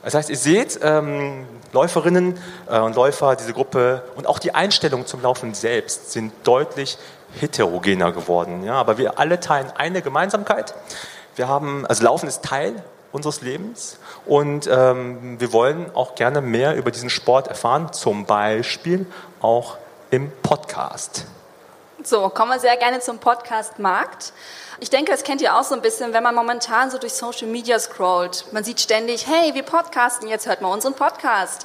Das heißt, ihr seht, ähm, Läuferinnen äh, und Läufer, diese Gruppe und auch die Einstellung zum Laufen selbst sind deutlich heterogener geworden. Ja? Aber wir alle teilen eine Gemeinsamkeit. Wir haben, also Laufen ist Teil unseres Lebens und ähm, wir wollen auch gerne mehr über diesen Sport erfahren, zum Beispiel auch im Podcast. So, kommen wir sehr gerne zum Podcast-Markt. Ich denke, das kennt ihr auch so ein bisschen, wenn man momentan so durch Social Media scrollt. Man sieht ständig, hey, wir podcasten, jetzt hört mal unseren Podcast.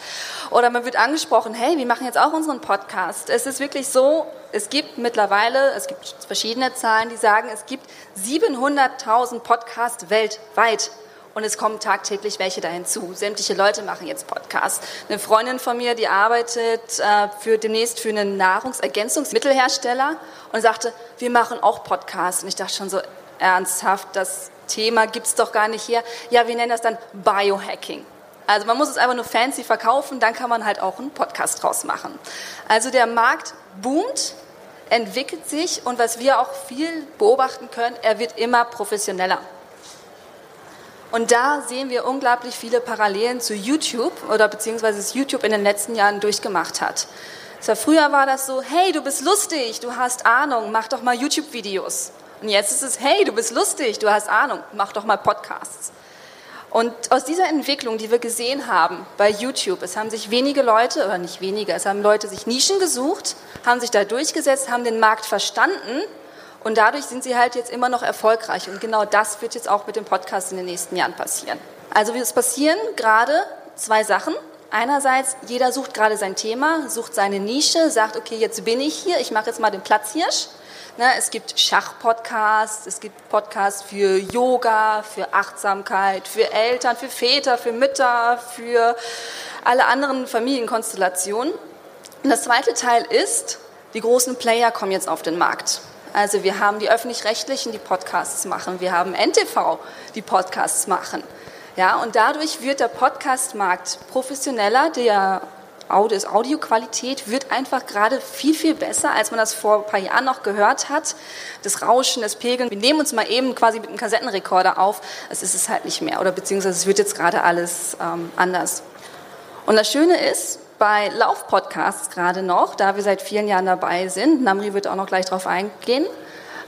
Oder man wird angesprochen, hey, wir machen jetzt auch unseren Podcast. Es ist wirklich so, es gibt mittlerweile, es gibt verschiedene Zahlen, die sagen, es gibt 700.000 Podcasts weltweit. Und es kommen tagtäglich welche da hinzu. Sämtliche Leute machen jetzt Podcasts. Eine Freundin von mir, die arbeitet äh, für demnächst für einen Nahrungsergänzungsmittelhersteller und sagte, wir machen auch Podcasts. Und ich dachte schon so ernsthaft, das Thema gibt's doch gar nicht hier. Ja, wir nennen das dann Biohacking. Also man muss es einfach nur fancy verkaufen, dann kann man halt auch einen Podcast draus machen. Also der Markt boomt, entwickelt sich und was wir auch viel beobachten können, er wird immer professioneller. Und da sehen wir unglaublich viele Parallelen zu YouTube oder beziehungsweise es YouTube in den letzten Jahren durchgemacht hat. So, früher war das so, hey, du bist lustig, du hast Ahnung, mach doch mal YouTube-Videos. Und jetzt ist es, hey, du bist lustig, du hast Ahnung, mach doch mal Podcasts. Und aus dieser Entwicklung, die wir gesehen haben bei YouTube, es haben sich wenige Leute, oder nicht wenige, es haben Leute sich Nischen gesucht, haben sich da durchgesetzt, haben den Markt verstanden und dadurch sind sie halt jetzt immer noch erfolgreich. Und genau das wird jetzt auch mit dem Podcast in den nächsten Jahren passieren. Also es passieren gerade zwei Sachen. Einerseits, jeder sucht gerade sein Thema, sucht seine Nische, sagt, okay, jetzt bin ich hier, ich mache jetzt mal den Platzhirsch. Ne, es gibt Schachpodcasts, es gibt Podcasts für Yoga, für Achtsamkeit, für Eltern, für Väter, für Mütter, für alle anderen Familienkonstellationen. Und das zweite Teil ist, die großen Player kommen jetzt auf den Markt. Also wir haben die öffentlich-rechtlichen, die Podcasts machen. Wir haben NTV, die Podcasts machen. Ja, und dadurch wird der Podcastmarkt professioneller, der Audio, Audioqualität wird einfach gerade viel, viel besser, als man das vor ein paar Jahren noch gehört hat. Das Rauschen, das Pegeln. Wir nehmen uns mal eben quasi mit einem Kassettenrekorder auf. Es ist es halt nicht mehr. Oder beziehungsweise es wird jetzt gerade alles ähm, anders. Und das Schöne ist, bei Laufpodcasts gerade noch, da wir seit vielen Jahren dabei sind, Namri wird auch noch gleich darauf eingehen,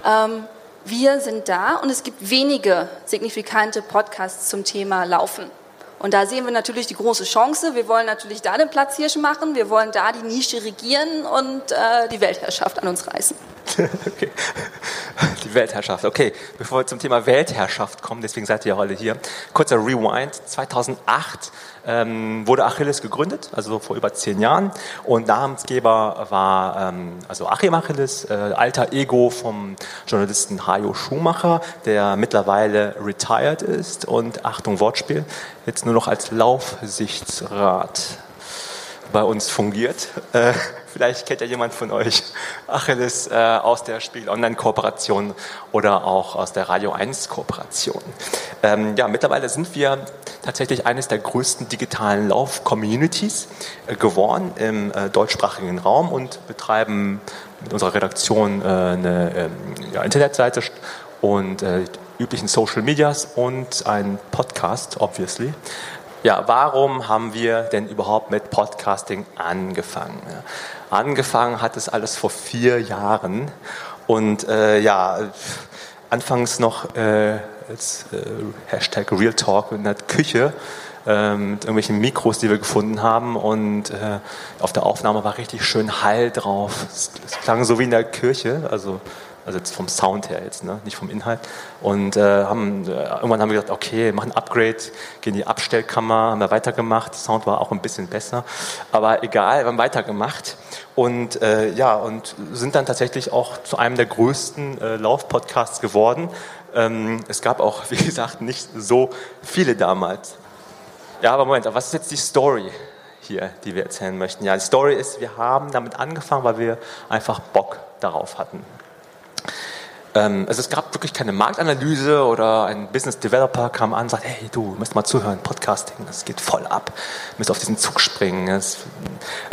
ähm, wir sind da und es gibt wenige signifikante Podcasts zum Thema Laufen. Und da sehen wir natürlich die große Chance. Wir wollen natürlich da den Platzhirsch machen, wir wollen da die Nische regieren und äh, die Weltherrschaft an uns reißen. [laughs] okay. Die Weltherrschaft. Okay, bevor wir zum Thema Weltherrschaft kommen, deswegen seid ihr alle hier. Kurzer Rewind. 2008 ähm, wurde Achilles gegründet, also vor über zehn Jahren. Und Namensgeber war ähm, also Achim Achilles, äh, alter Ego vom Journalisten Hajo Schumacher, der mittlerweile retired ist und Achtung Wortspiel, jetzt nur noch als Laufsichtsrat bei uns fungiert. Äh, vielleicht kennt ja jemand von euch Achilles äh, aus der Spiegel Online Kooperation oder auch aus der Radio 1 Kooperation. Ähm, ja, mittlerweile sind wir tatsächlich eines der größten digitalen Lauf-Communities äh, geworden im äh, deutschsprachigen Raum und betreiben mit unserer Redaktion äh, eine ähm, ja, Internetseite und äh, üblichen Social Medias und einen Podcast, obviously. Ja, warum haben wir denn überhaupt mit Podcasting angefangen? Angefangen hat es alles vor vier Jahren und äh, ja, anfangs noch äh, als äh, Hashtag Real Talk in der Küche äh, mit irgendwelchen Mikros, die wir gefunden haben und äh, auf der Aufnahme war richtig schön Hall drauf. Es, es klang so wie in der Kirche, also also jetzt vom Sound her jetzt, ne? nicht vom Inhalt. Und äh, haben, äh, irgendwann haben wir gesagt, okay, machen ein Upgrade, gehen in die Abstellkammer, haben wir weitergemacht. Sound war auch ein bisschen besser, aber egal, wir haben weitergemacht und äh, ja und sind dann tatsächlich auch zu einem der größten äh, Laufpodcasts geworden. Ähm, es gab auch, [laughs] wie gesagt, nicht so viele damals. Ja, aber Moment, was ist jetzt die Story? hier, die wir erzählen möchten. Ja, die Story ist, wir haben damit angefangen, weil wir einfach Bock darauf hatten. Also es gab wirklich keine Marktanalyse oder ein Business Developer kam an und sagt, hey du, müsst mal zuhören, Podcasting, das geht voll ab, müsst auf diesen Zug springen. Das,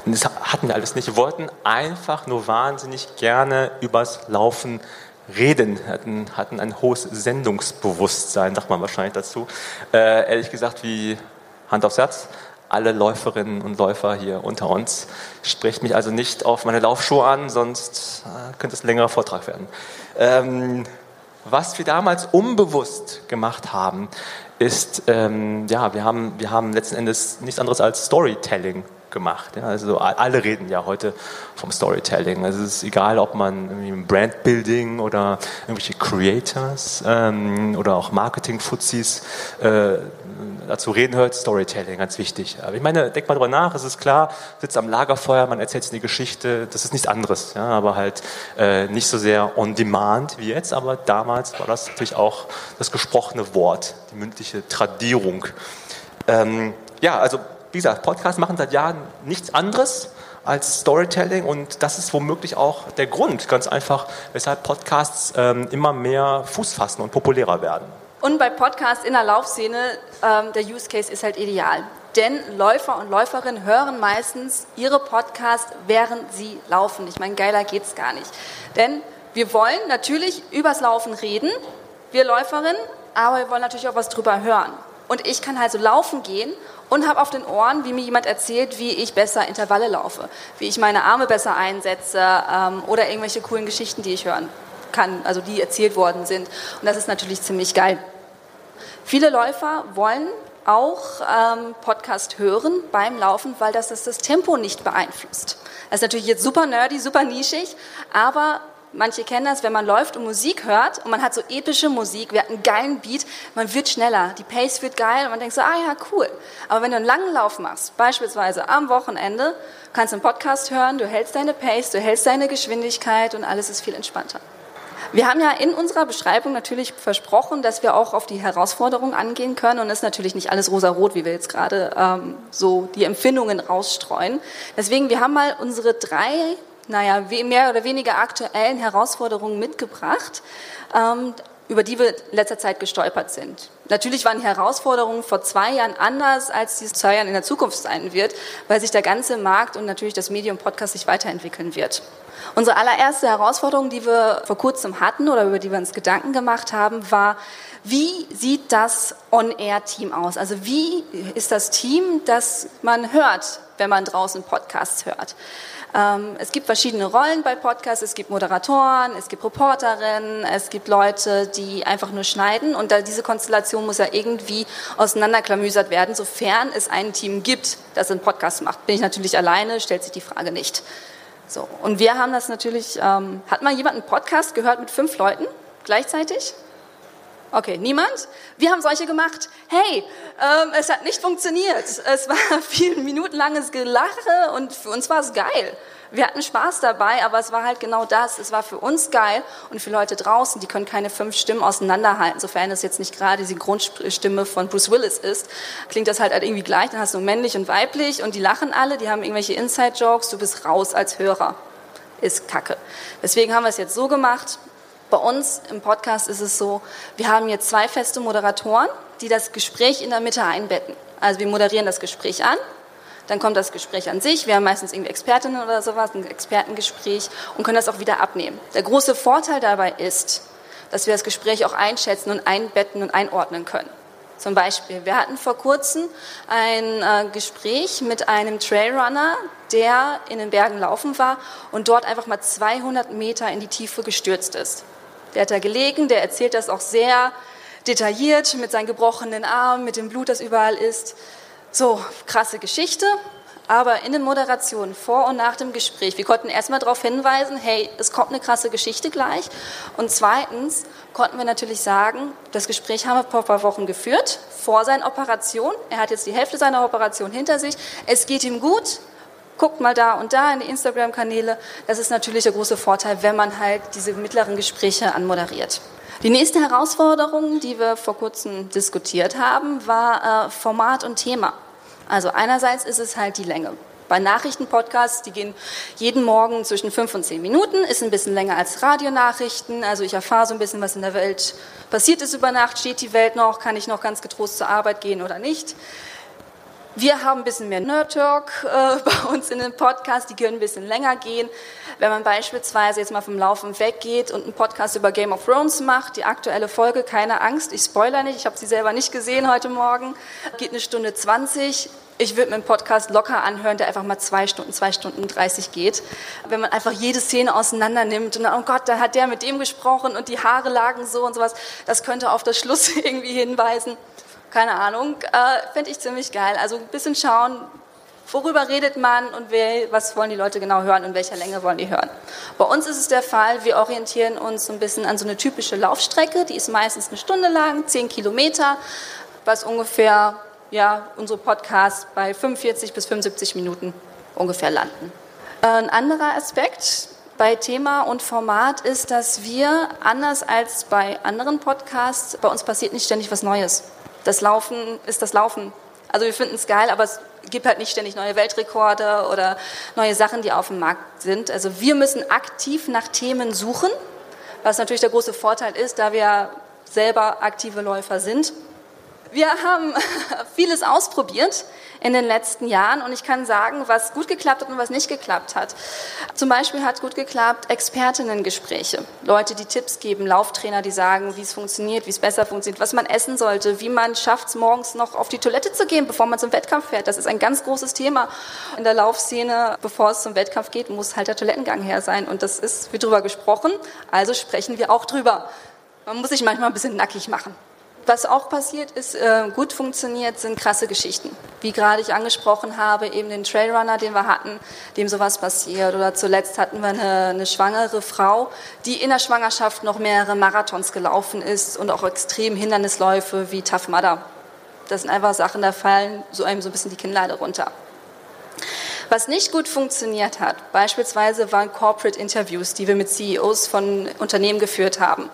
das hatten wir alles nicht. Wir wollten einfach nur wahnsinnig gerne übers Laufen reden, hatten, hatten ein hohes Sendungsbewusstsein, sagt man wahrscheinlich dazu. Äh, ehrlich gesagt, wie Hand aufs Herz, alle Läuferinnen und Läufer hier unter uns. Sprecht mich also nicht auf meine Laufschuhe an, sonst äh, könnte es ein längerer Vortrag werden. Ähm, was wir damals unbewusst gemacht haben, ist, ähm, ja, wir haben, wir haben letzten Endes nichts anderes als Storytelling gemacht. Ja? Also alle reden ja heute vom Storytelling. Also es ist egal, ob man Brandbuilding oder irgendwelche Creators ähm, oder auch Marketing-Fuzis äh, dazu reden hört, Storytelling, ganz wichtig. Aber ich meine, denk mal drüber nach, es ist klar, sitzt am Lagerfeuer, man erzählt eine Geschichte, das ist nichts anderes, ja, aber halt äh, nicht so sehr on demand wie jetzt, aber damals war das natürlich auch das gesprochene Wort, die mündliche Tradierung. Ähm, ja, also wie gesagt, Podcasts machen seit Jahren nichts anderes als Storytelling und das ist womöglich auch der Grund, ganz einfach, weshalb Podcasts ähm, immer mehr Fuß fassen und populärer werden. Und bei Podcasts in der Laufszene, ähm, der Use Case ist halt ideal. Denn Läufer und Läuferinnen hören meistens ihre Podcasts, während sie laufen. Ich meine, geiler geht's gar nicht. Denn wir wollen natürlich übers Laufen reden, wir Läuferinnen, aber wir wollen natürlich auch was drüber hören. Und ich kann also laufen gehen und habe auf den Ohren, wie mir jemand erzählt, wie ich besser Intervalle laufe, wie ich meine Arme besser einsetze ähm, oder irgendwelche coolen Geschichten, die ich hören kann, also die erzählt worden sind. Und das ist natürlich ziemlich geil. Viele Läufer wollen auch ähm, Podcast hören beim Laufen, weil das das, Tempo nicht beeinflusst. Das ist natürlich jetzt super nerdy, super nischig, aber manche kennen das, wenn man läuft und Musik hört und man hat so epische Musik, wir hatten einen geilen Beat, man wird schneller, die Pace wird geil und man denkt so, ah ja, cool. Aber wenn du einen langen Lauf machst, beispielsweise am Wochenende, kannst du einen Podcast hören, du hältst deine Pace, du hältst deine Geschwindigkeit und alles ist viel entspannter. Wir haben ja in unserer Beschreibung natürlich versprochen, dass wir auch auf die Herausforderungen angehen können und es ist natürlich nicht alles rosa-rot, wie wir jetzt gerade ähm, so die Empfindungen rausstreuen. Deswegen, wir haben mal unsere drei naja, mehr oder weniger aktuellen Herausforderungen mitgebracht, ähm, über die wir in letzter Zeit gestolpert sind. Natürlich waren die Herausforderungen vor zwei Jahren anders, als die zwei Jahren in der Zukunft sein wird, weil sich der ganze Markt und natürlich das Medium Podcast sich weiterentwickeln wird. Unsere allererste Herausforderung, die wir vor kurzem hatten oder über die wir uns Gedanken gemacht haben, war, wie sieht das On-Air-Team aus? Also wie ist das Team, das man hört wenn man draußen Podcasts hört. Ähm, es gibt verschiedene Rollen bei Podcasts. Es gibt Moderatoren, es gibt Reporterinnen, es gibt Leute, die einfach nur schneiden. Und diese Konstellation muss ja irgendwie auseinanderklamüsert werden, sofern es ein Team gibt, das einen Podcast macht. Bin ich natürlich alleine, stellt sich die Frage nicht. So. Und wir haben das natürlich, ähm, hat mal jemand einen Podcast gehört mit fünf Leuten gleichzeitig? Okay, niemand? Wir haben solche gemacht. Hey, ähm, es hat nicht funktioniert. Es war [laughs] viel minutenlanges Gelache und für uns war es geil. Wir hatten Spaß dabei, aber es war halt genau das. Es war für uns geil und für Leute draußen, die können keine fünf Stimmen auseinanderhalten. Sofern es jetzt nicht gerade die Grundstimme von Bruce Willis ist, klingt das halt, halt irgendwie gleich. Dann hast du männlich und weiblich und die lachen alle, die haben irgendwelche Inside-Jokes. Du bist raus als Hörer. Ist kacke. Deswegen haben wir es jetzt so gemacht. Bei uns im Podcast ist es so, wir haben jetzt zwei feste Moderatoren, die das Gespräch in der Mitte einbetten. Also wir moderieren das Gespräch an, dann kommt das Gespräch an sich. Wir haben meistens irgendwie Expertinnen oder sowas, ein Expertengespräch und können das auch wieder abnehmen. Der große Vorteil dabei ist, dass wir das Gespräch auch einschätzen und einbetten und einordnen können. Zum Beispiel, wir hatten vor kurzem ein äh, Gespräch mit einem Trailrunner, der in den Bergen laufen war und dort einfach mal 200 Meter in die Tiefe gestürzt ist. Der hat da gelegen, der erzählt das auch sehr detailliert mit seinen gebrochenen Armen, mit dem Blut, das überall ist. So, krasse Geschichte. Aber in den Moderationen vor und nach dem Gespräch, wir konnten erstmal darauf hinweisen, hey, es kommt eine krasse Geschichte gleich. Und zweitens konnten wir natürlich sagen, das Gespräch haben wir vor ein paar Wochen geführt, vor seiner Operation. Er hat jetzt die Hälfte seiner Operation hinter sich. Es geht ihm gut, guckt mal da und da in die Instagram-Kanäle. Das ist natürlich der große Vorteil, wenn man halt diese mittleren Gespräche anmoderiert. Die nächste Herausforderung, die wir vor kurzem diskutiert haben, war äh, Format und Thema. Also einerseits ist es halt die Länge. Bei Nachrichtenpodcasts, die gehen jeden Morgen zwischen fünf und zehn Minuten, ist ein bisschen länger als Radionachrichten. Also ich erfahre so ein bisschen, was in der Welt passiert ist über Nacht. Steht die Welt noch? Kann ich noch ganz getrost zur Arbeit gehen oder nicht? Wir haben ein bisschen mehr Nerd Talk äh, [laughs] bei uns in den Podcast, die können ein bisschen länger gehen. Wenn man beispielsweise jetzt mal vom Laufen weggeht und einen Podcast über Game of Thrones macht, die aktuelle Folge, keine Angst, ich spoiler nicht, ich habe sie selber nicht gesehen heute Morgen, geht eine Stunde 20. Ich würde mir einen Podcast locker anhören, der einfach mal zwei Stunden, zwei Stunden 30 geht. Wenn man einfach jede Szene auseinander nimmt und dann, oh Gott, da hat der mit dem gesprochen und die Haare lagen so und sowas, das könnte auf das Schluss [laughs] irgendwie hinweisen keine Ahnung, äh, finde ich ziemlich geil. Also ein bisschen schauen, worüber redet man und wer, was wollen die Leute genau hören und welcher Länge wollen die hören. Bei uns ist es der Fall, wir orientieren uns so ein bisschen an so eine typische Laufstrecke, die ist meistens eine Stunde lang, 10 Kilometer, was ungefähr, ja, unsere Podcasts bei 45 bis 75 Minuten ungefähr landen. Äh, ein anderer Aspekt, bei Thema und Format ist, dass wir, anders als bei anderen Podcasts, bei uns passiert nicht ständig was Neues das Laufen ist das Laufen. Also wir finden es geil, aber es gibt halt nicht ständig neue Weltrekorde oder neue Sachen, die auf dem Markt sind. Also wir müssen aktiv nach Themen suchen, was natürlich der große Vorteil ist, da wir selber aktive Läufer sind. Wir haben [laughs] vieles ausprobiert in den letzten Jahren und ich kann sagen, was gut geklappt hat und was nicht geklappt hat. Zum Beispiel hat gut geklappt Expertinnengespräche. Leute, die Tipps geben, Lauftrainer, die sagen, wie es funktioniert, wie es besser funktioniert, was man essen sollte, wie man schafft, morgens noch auf die Toilette zu gehen, bevor man zum Wettkampf fährt. Das ist ein ganz großes Thema in der Laufszene. Bevor es zum Wettkampf geht, muss halt der Toilettengang her sein und das ist, wird drüber gesprochen, also sprechen wir auch drüber. Man muss sich manchmal ein bisschen nackig machen. Was auch passiert ist, äh, gut funktioniert, sind krasse Geschichten. Wie gerade ich angesprochen habe, eben den Trailrunner, den wir hatten, dem sowas passiert. Oder zuletzt hatten wir eine, eine schwangere Frau, die in der Schwangerschaft noch mehrere Marathons gelaufen ist und auch extrem Hindernisläufe wie Tough Mudder. Das sind einfach Sachen, da fallen so einem so ein bisschen die Kinnlade runter. Was nicht gut funktioniert hat, beispielsweise waren Corporate Interviews, die wir mit CEOs von Unternehmen geführt haben,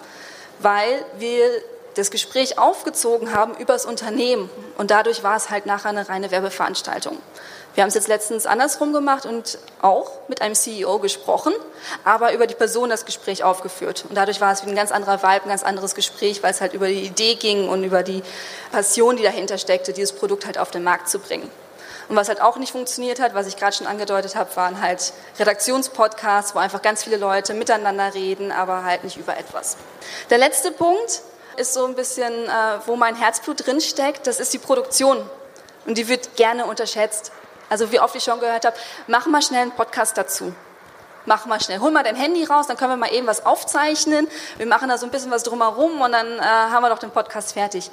weil wir das Gespräch aufgezogen haben über das Unternehmen. Und dadurch war es halt nachher eine reine Werbeveranstaltung. Wir haben es jetzt letztens andersrum gemacht und auch mit einem CEO gesprochen, aber über die Person das Gespräch aufgeführt. Und dadurch war es wie ein ganz anderer Vibe, ein ganz anderes Gespräch, weil es halt über die Idee ging und über die Passion, die dahinter steckte, dieses Produkt halt auf den Markt zu bringen. Und was halt auch nicht funktioniert hat, was ich gerade schon angedeutet habe, waren halt Redaktionspodcasts, wo einfach ganz viele Leute miteinander reden, aber halt nicht über etwas. Der letzte Punkt ist so ein bisschen, äh, wo mein Herzblut drinsteckt, das ist die Produktion. Und die wird gerne unterschätzt. Also wie oft ich schon gehört habe, mach mal schnell einen Podcast dazu. Mach mal schnell, hol mal dein Handy raus, dann können wir mal eben was aufzeichnen. Wir machen da so ein bisschen was drumherum und dann äh, haben wir doch den Podcast fertig.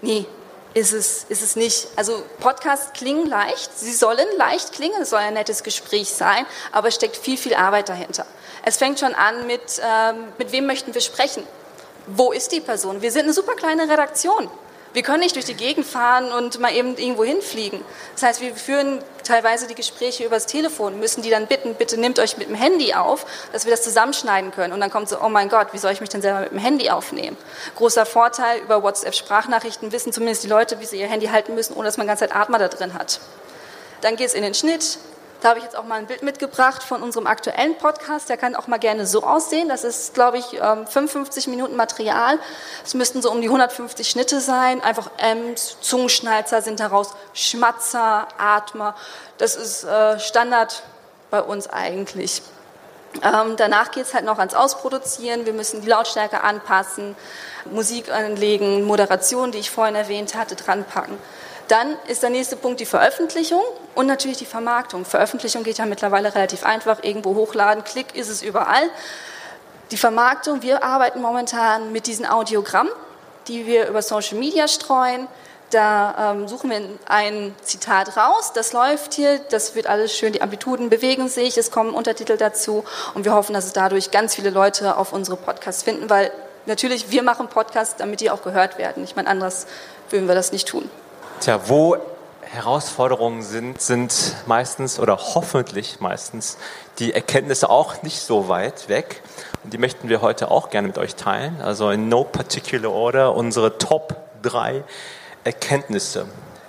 Nee, ist es, ist es nicht. Also Podcasts klingen leicht, sie sollen leicht klingen, es soll ein nettes Gespräch sein, aber es steckt viel, viel Arbeit dahinter. Es fängt schon an mit, ähm, mit wem möchten wir sprechen? Wo ist die Person? Wir sind eine super kleine Redaktion. Wir können nicht durch die Gegend fahren und mal eben irgendwo hinfliegen. Das heißt, wir führen teilweise die Gespräche übers Telefon, müssen die dann bitten, bitte nehmt euch mit dem Handy auf, dass wir das zusammenschneiden können. Und dann kommt so, oh mein Gott, wie soll ich mich denn selber mit dem Handy aufnehmen? Großer Vorteil, über WhatsApp-Sprachnachrichten wissen zumindest die Leute, wie sie ihr Handy halten müssen, ohne dass man ganz Zeit Atmer da drin hat. Dann geht es in den Schnitt, da habe ich jetzt auch mal ein Bild mitgebracht von unserem aktuellen Podcast. Der kann auch mal gerne so aussehen. Das ist, glaube ich, 55 ähm, Minuten Material. Es müssten so um die 150 Schnitte sein. Einfach Ems, Zungenschnalzer sind daraus, Schmatzer, Atmer. Das ist äh, Standard bei uns eigentlich. Ähm, danach geht es halt noch ans Ausproduzieren. Wir müssen die Lautstärke anpassen, Musik anlegen, Moderation, die ich vorhin erwähnt hatte, dranpacken. Dann ist der nächste Punkt die Veröffentlichung und natürlich die Vermarktung. Veröffentlichung geht ja mittlerweile relativ einfach, irgendwo hochladen, klick ist es überall. Die Vermarktung, wir arbeiten momentan mit diesen Audiogrammen, die wir über Social Media streuen. Da ähm, suchen wir ein Zitat raus, das läuft hier, das wird alles schön, die Amplituden bewegen sich, es kommen Untertitel dazu und wir hoffen, dass es dadurch ganz viele Leute auf unsere Podcasts finden, weil natürlich wir machen Podcasts, damit die auch gehört werden. Ich meine, anders würden wir das nicht tun. Tja, wo Herausforderungen sind, sind meistens oder hoffentlich meistens die Erkenntnisse auch nicht so weit weg. Und die möchten wir heute auch gerne mit euch teilen. Also in no particular order unsere Top 3 Erkenntnisse.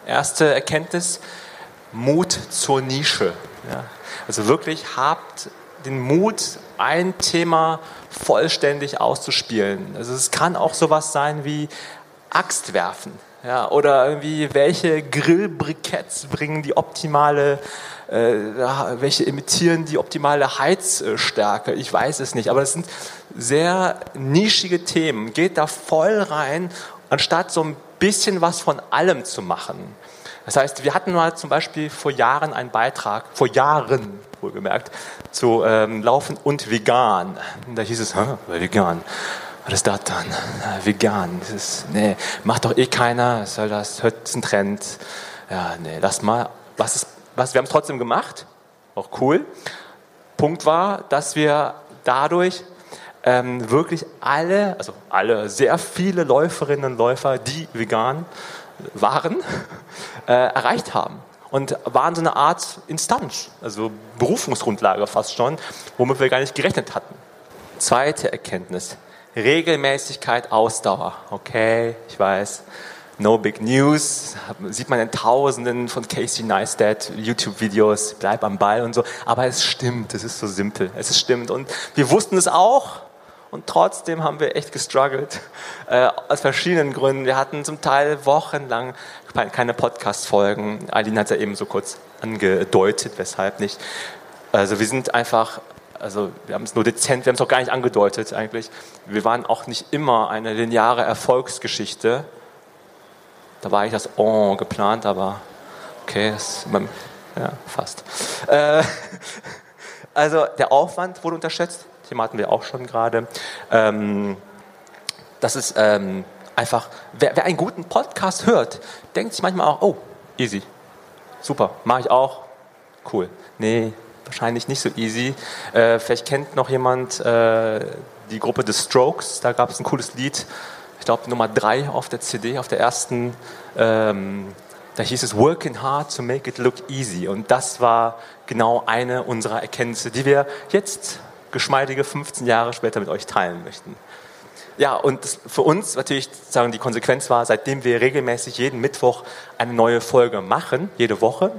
Erste Erkenntnis, Mut zur Nische. Ja, also wirklich habt den Mut, ein Thema vollständig auszuspielen. Also es kann auch sowas sein wie Axt werfen. Ja, oder irgendwie, welche Grillbriketts bringen die optimale, äh, welche imitieren die optimale Heizstärke? Ich weiß es nicht, aber es sind sehr nischige Themen. Geht da voll rein, anstatt so ein bisschen was von allem zu machen. Das heißt, wir hatten mal zum Beispiel vor Jahren einen Beitrag, vor Jahren wohlgemerkt, zu ähm, Laufen und Vegan. Da hieß es, Hä, vegan. Was ist das dann? vegan. Das ist, nee, macht doch eh keiner. Was soll das? Hört ist ein Trend. Ja, nee, lass mal. Was ist, was, wir haben es trotzdem gemacht. Auch cool. Punkt war, dass wir dadurch ähm, wirklich alle, also alle, sehr viele Läuferinnen und Läufer, die vegan waren, [laughs] äh, erreicht haben. Und waren so eine Art Instanz, also Berufungsgrundlage fast schon, womit wir gar nicht gerechnet hatten. Zweite Erkenntnis. Regelmäßigkeit, Ausdauer. Okay, ich weiß. No Big News, sieht man in Tausenden von Casey Neistat YouTube-Videos, bleib am Ball und so. Aber es stimmt, es ist so simpel, es stimmt. Und wir wussten es auch und trotzdem haben wir echt gestruggelt, äh, aus verschiedenen Gründen. Wir hatten zum Teil wochenlang keine Podcast-Folgen. Aline hat es ja eben so kurz angedeutet, weshalb nicht. Also wir sind einfach also wir haben es nur dezent, wir haben es auch gar nicht angedeutet eigentlich. Wir waren auch nicht immer eine lineare Erfolgsgeschichte. Da war ich das Oh geplant, aber okay, das, ja, fast. Äh, [laughs] also der Aufwand wurde unterschätzt, Thema hatten wir auch schon gerade. Ähm, das ist ähm, einfach, wer, wer einen guten Podcast hört, denkt sich manchmal auch, oh, easy, super, mache ich auch, cool. Nee, wahrscheinlich nicht so easy. Äh, vielleicht kennt noch jemand äh, die Gruppe The Strokes. Da gab es ein cooles Lied, ich glaube Nummer drei auf der CD, auf der ersten. Ähm, da hieß es Working Hard to Make It Look Easy. Und das war genau eine unserer Erkenntnisse, die wir jetzt geschmeidige 15 Jahre später mit euch teilen möchten. Ja, und für uns natürlich sagen die Konsequenz war, seitdem wir regelmäßig jeden Mittwoch eine neue Folge machen, jede Woche,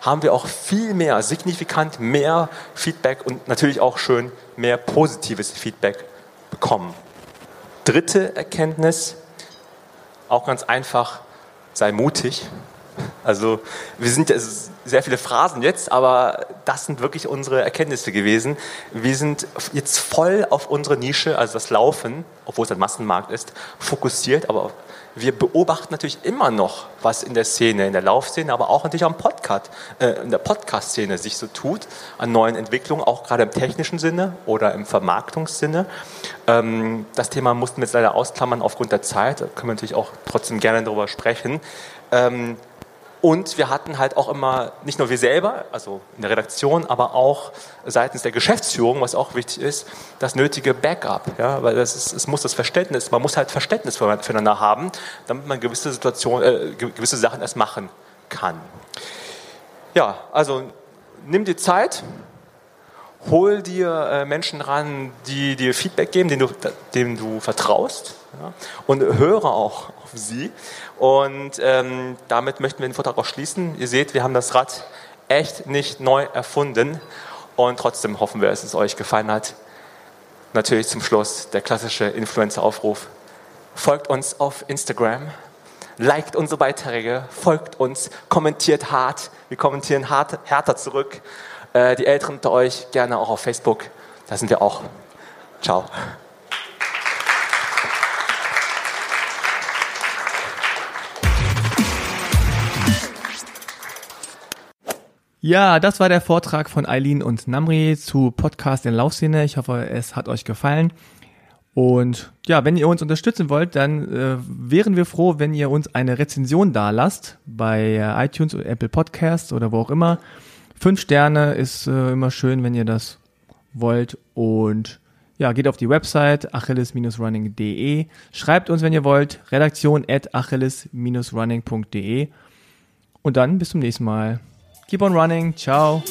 haben wir auch viel mehr, signifikant mehr Feedback und natürlich auch schön mehr positives Feedback bekommen. Dritte Erkenntnis, auch ganz einfach, sei mutig. Also wir sind sehr viele Phrasen jetzt, aber das sind wirklich unsere Erkenntnisse gewesen. Wir sind jetzt voll auf unsere Nische, also das Laufen, obwohl es ein Massenmarkt ist, fokussiert, aber wir beobachten natürlich immer noch, was in der Szene, in der Laufszene, aber auch natürlich am Podcast, äh, in der Podcast-Szene sich so tut, an neuen Entwicklungen, auch gerade im technischen Sinne oder im Vermarktungssinne. Ähm, das Thema mussten wir jetzt leider ausklammern aufgrund der Zeit, da können wir natürlich auch trotzdem gerne darüber sprechen. Ähm, und wir hatten halt auch immer, nicht nur wir selber, also in der Redaktion, aber auch seitens der Geschäftsführung, was auch wichtig ist, das nötige Backup. Ja, weil das ist, es muss das Verständnis, man muss halt Verständnis füreinander haben, damit man gewisse Situationen, äh, gewisse Sachen erst machen kann. Ja, also nimm dir Zeit, hol dir äh, Menschen ran, die dir Feedback geben, denen du, denen du vertraust ja, und höre auch auf sie und ähm, damit möchten wir den Vortrag auch schließen. Ihr seht, wir haben das Rad echt nicht neu erfunden. Und trotzdem hoffen wir, dass es euch gefallen hat. Natürlich zum Schluss der klassische Influencer-Aufruf. Folgt uns auf Instagram, liked unsere Beiträge, folgt uns, kommentiert hart. Wir kommentieren hart, härter zurück. Äh, die Älteren unter euch gerne auch auf Facebook. Da sind wir auch. Ciao. Ja, das war der Vortrag von Eileen und Namri zu Podcast in Laufszene. Ich hoffe, es hat euch gefallen. Und ja, wenn ihr uns unterstützen wollt, dann äh, wären wir froh, wenn ihr uns eine Rezension da lasst bei äh, iTunes oder Apple Podcasts oder wo auch immer. Fünf Sterne ist äh, immer schön, wenn ihr das wollt. Und ja, geht auf die Website achilles-running.de. Schreibt uns, wenn ihr wollt, redaktion at achilles-running.de. Und dann bis zum nächsten Mal. Keep on running. Ciao.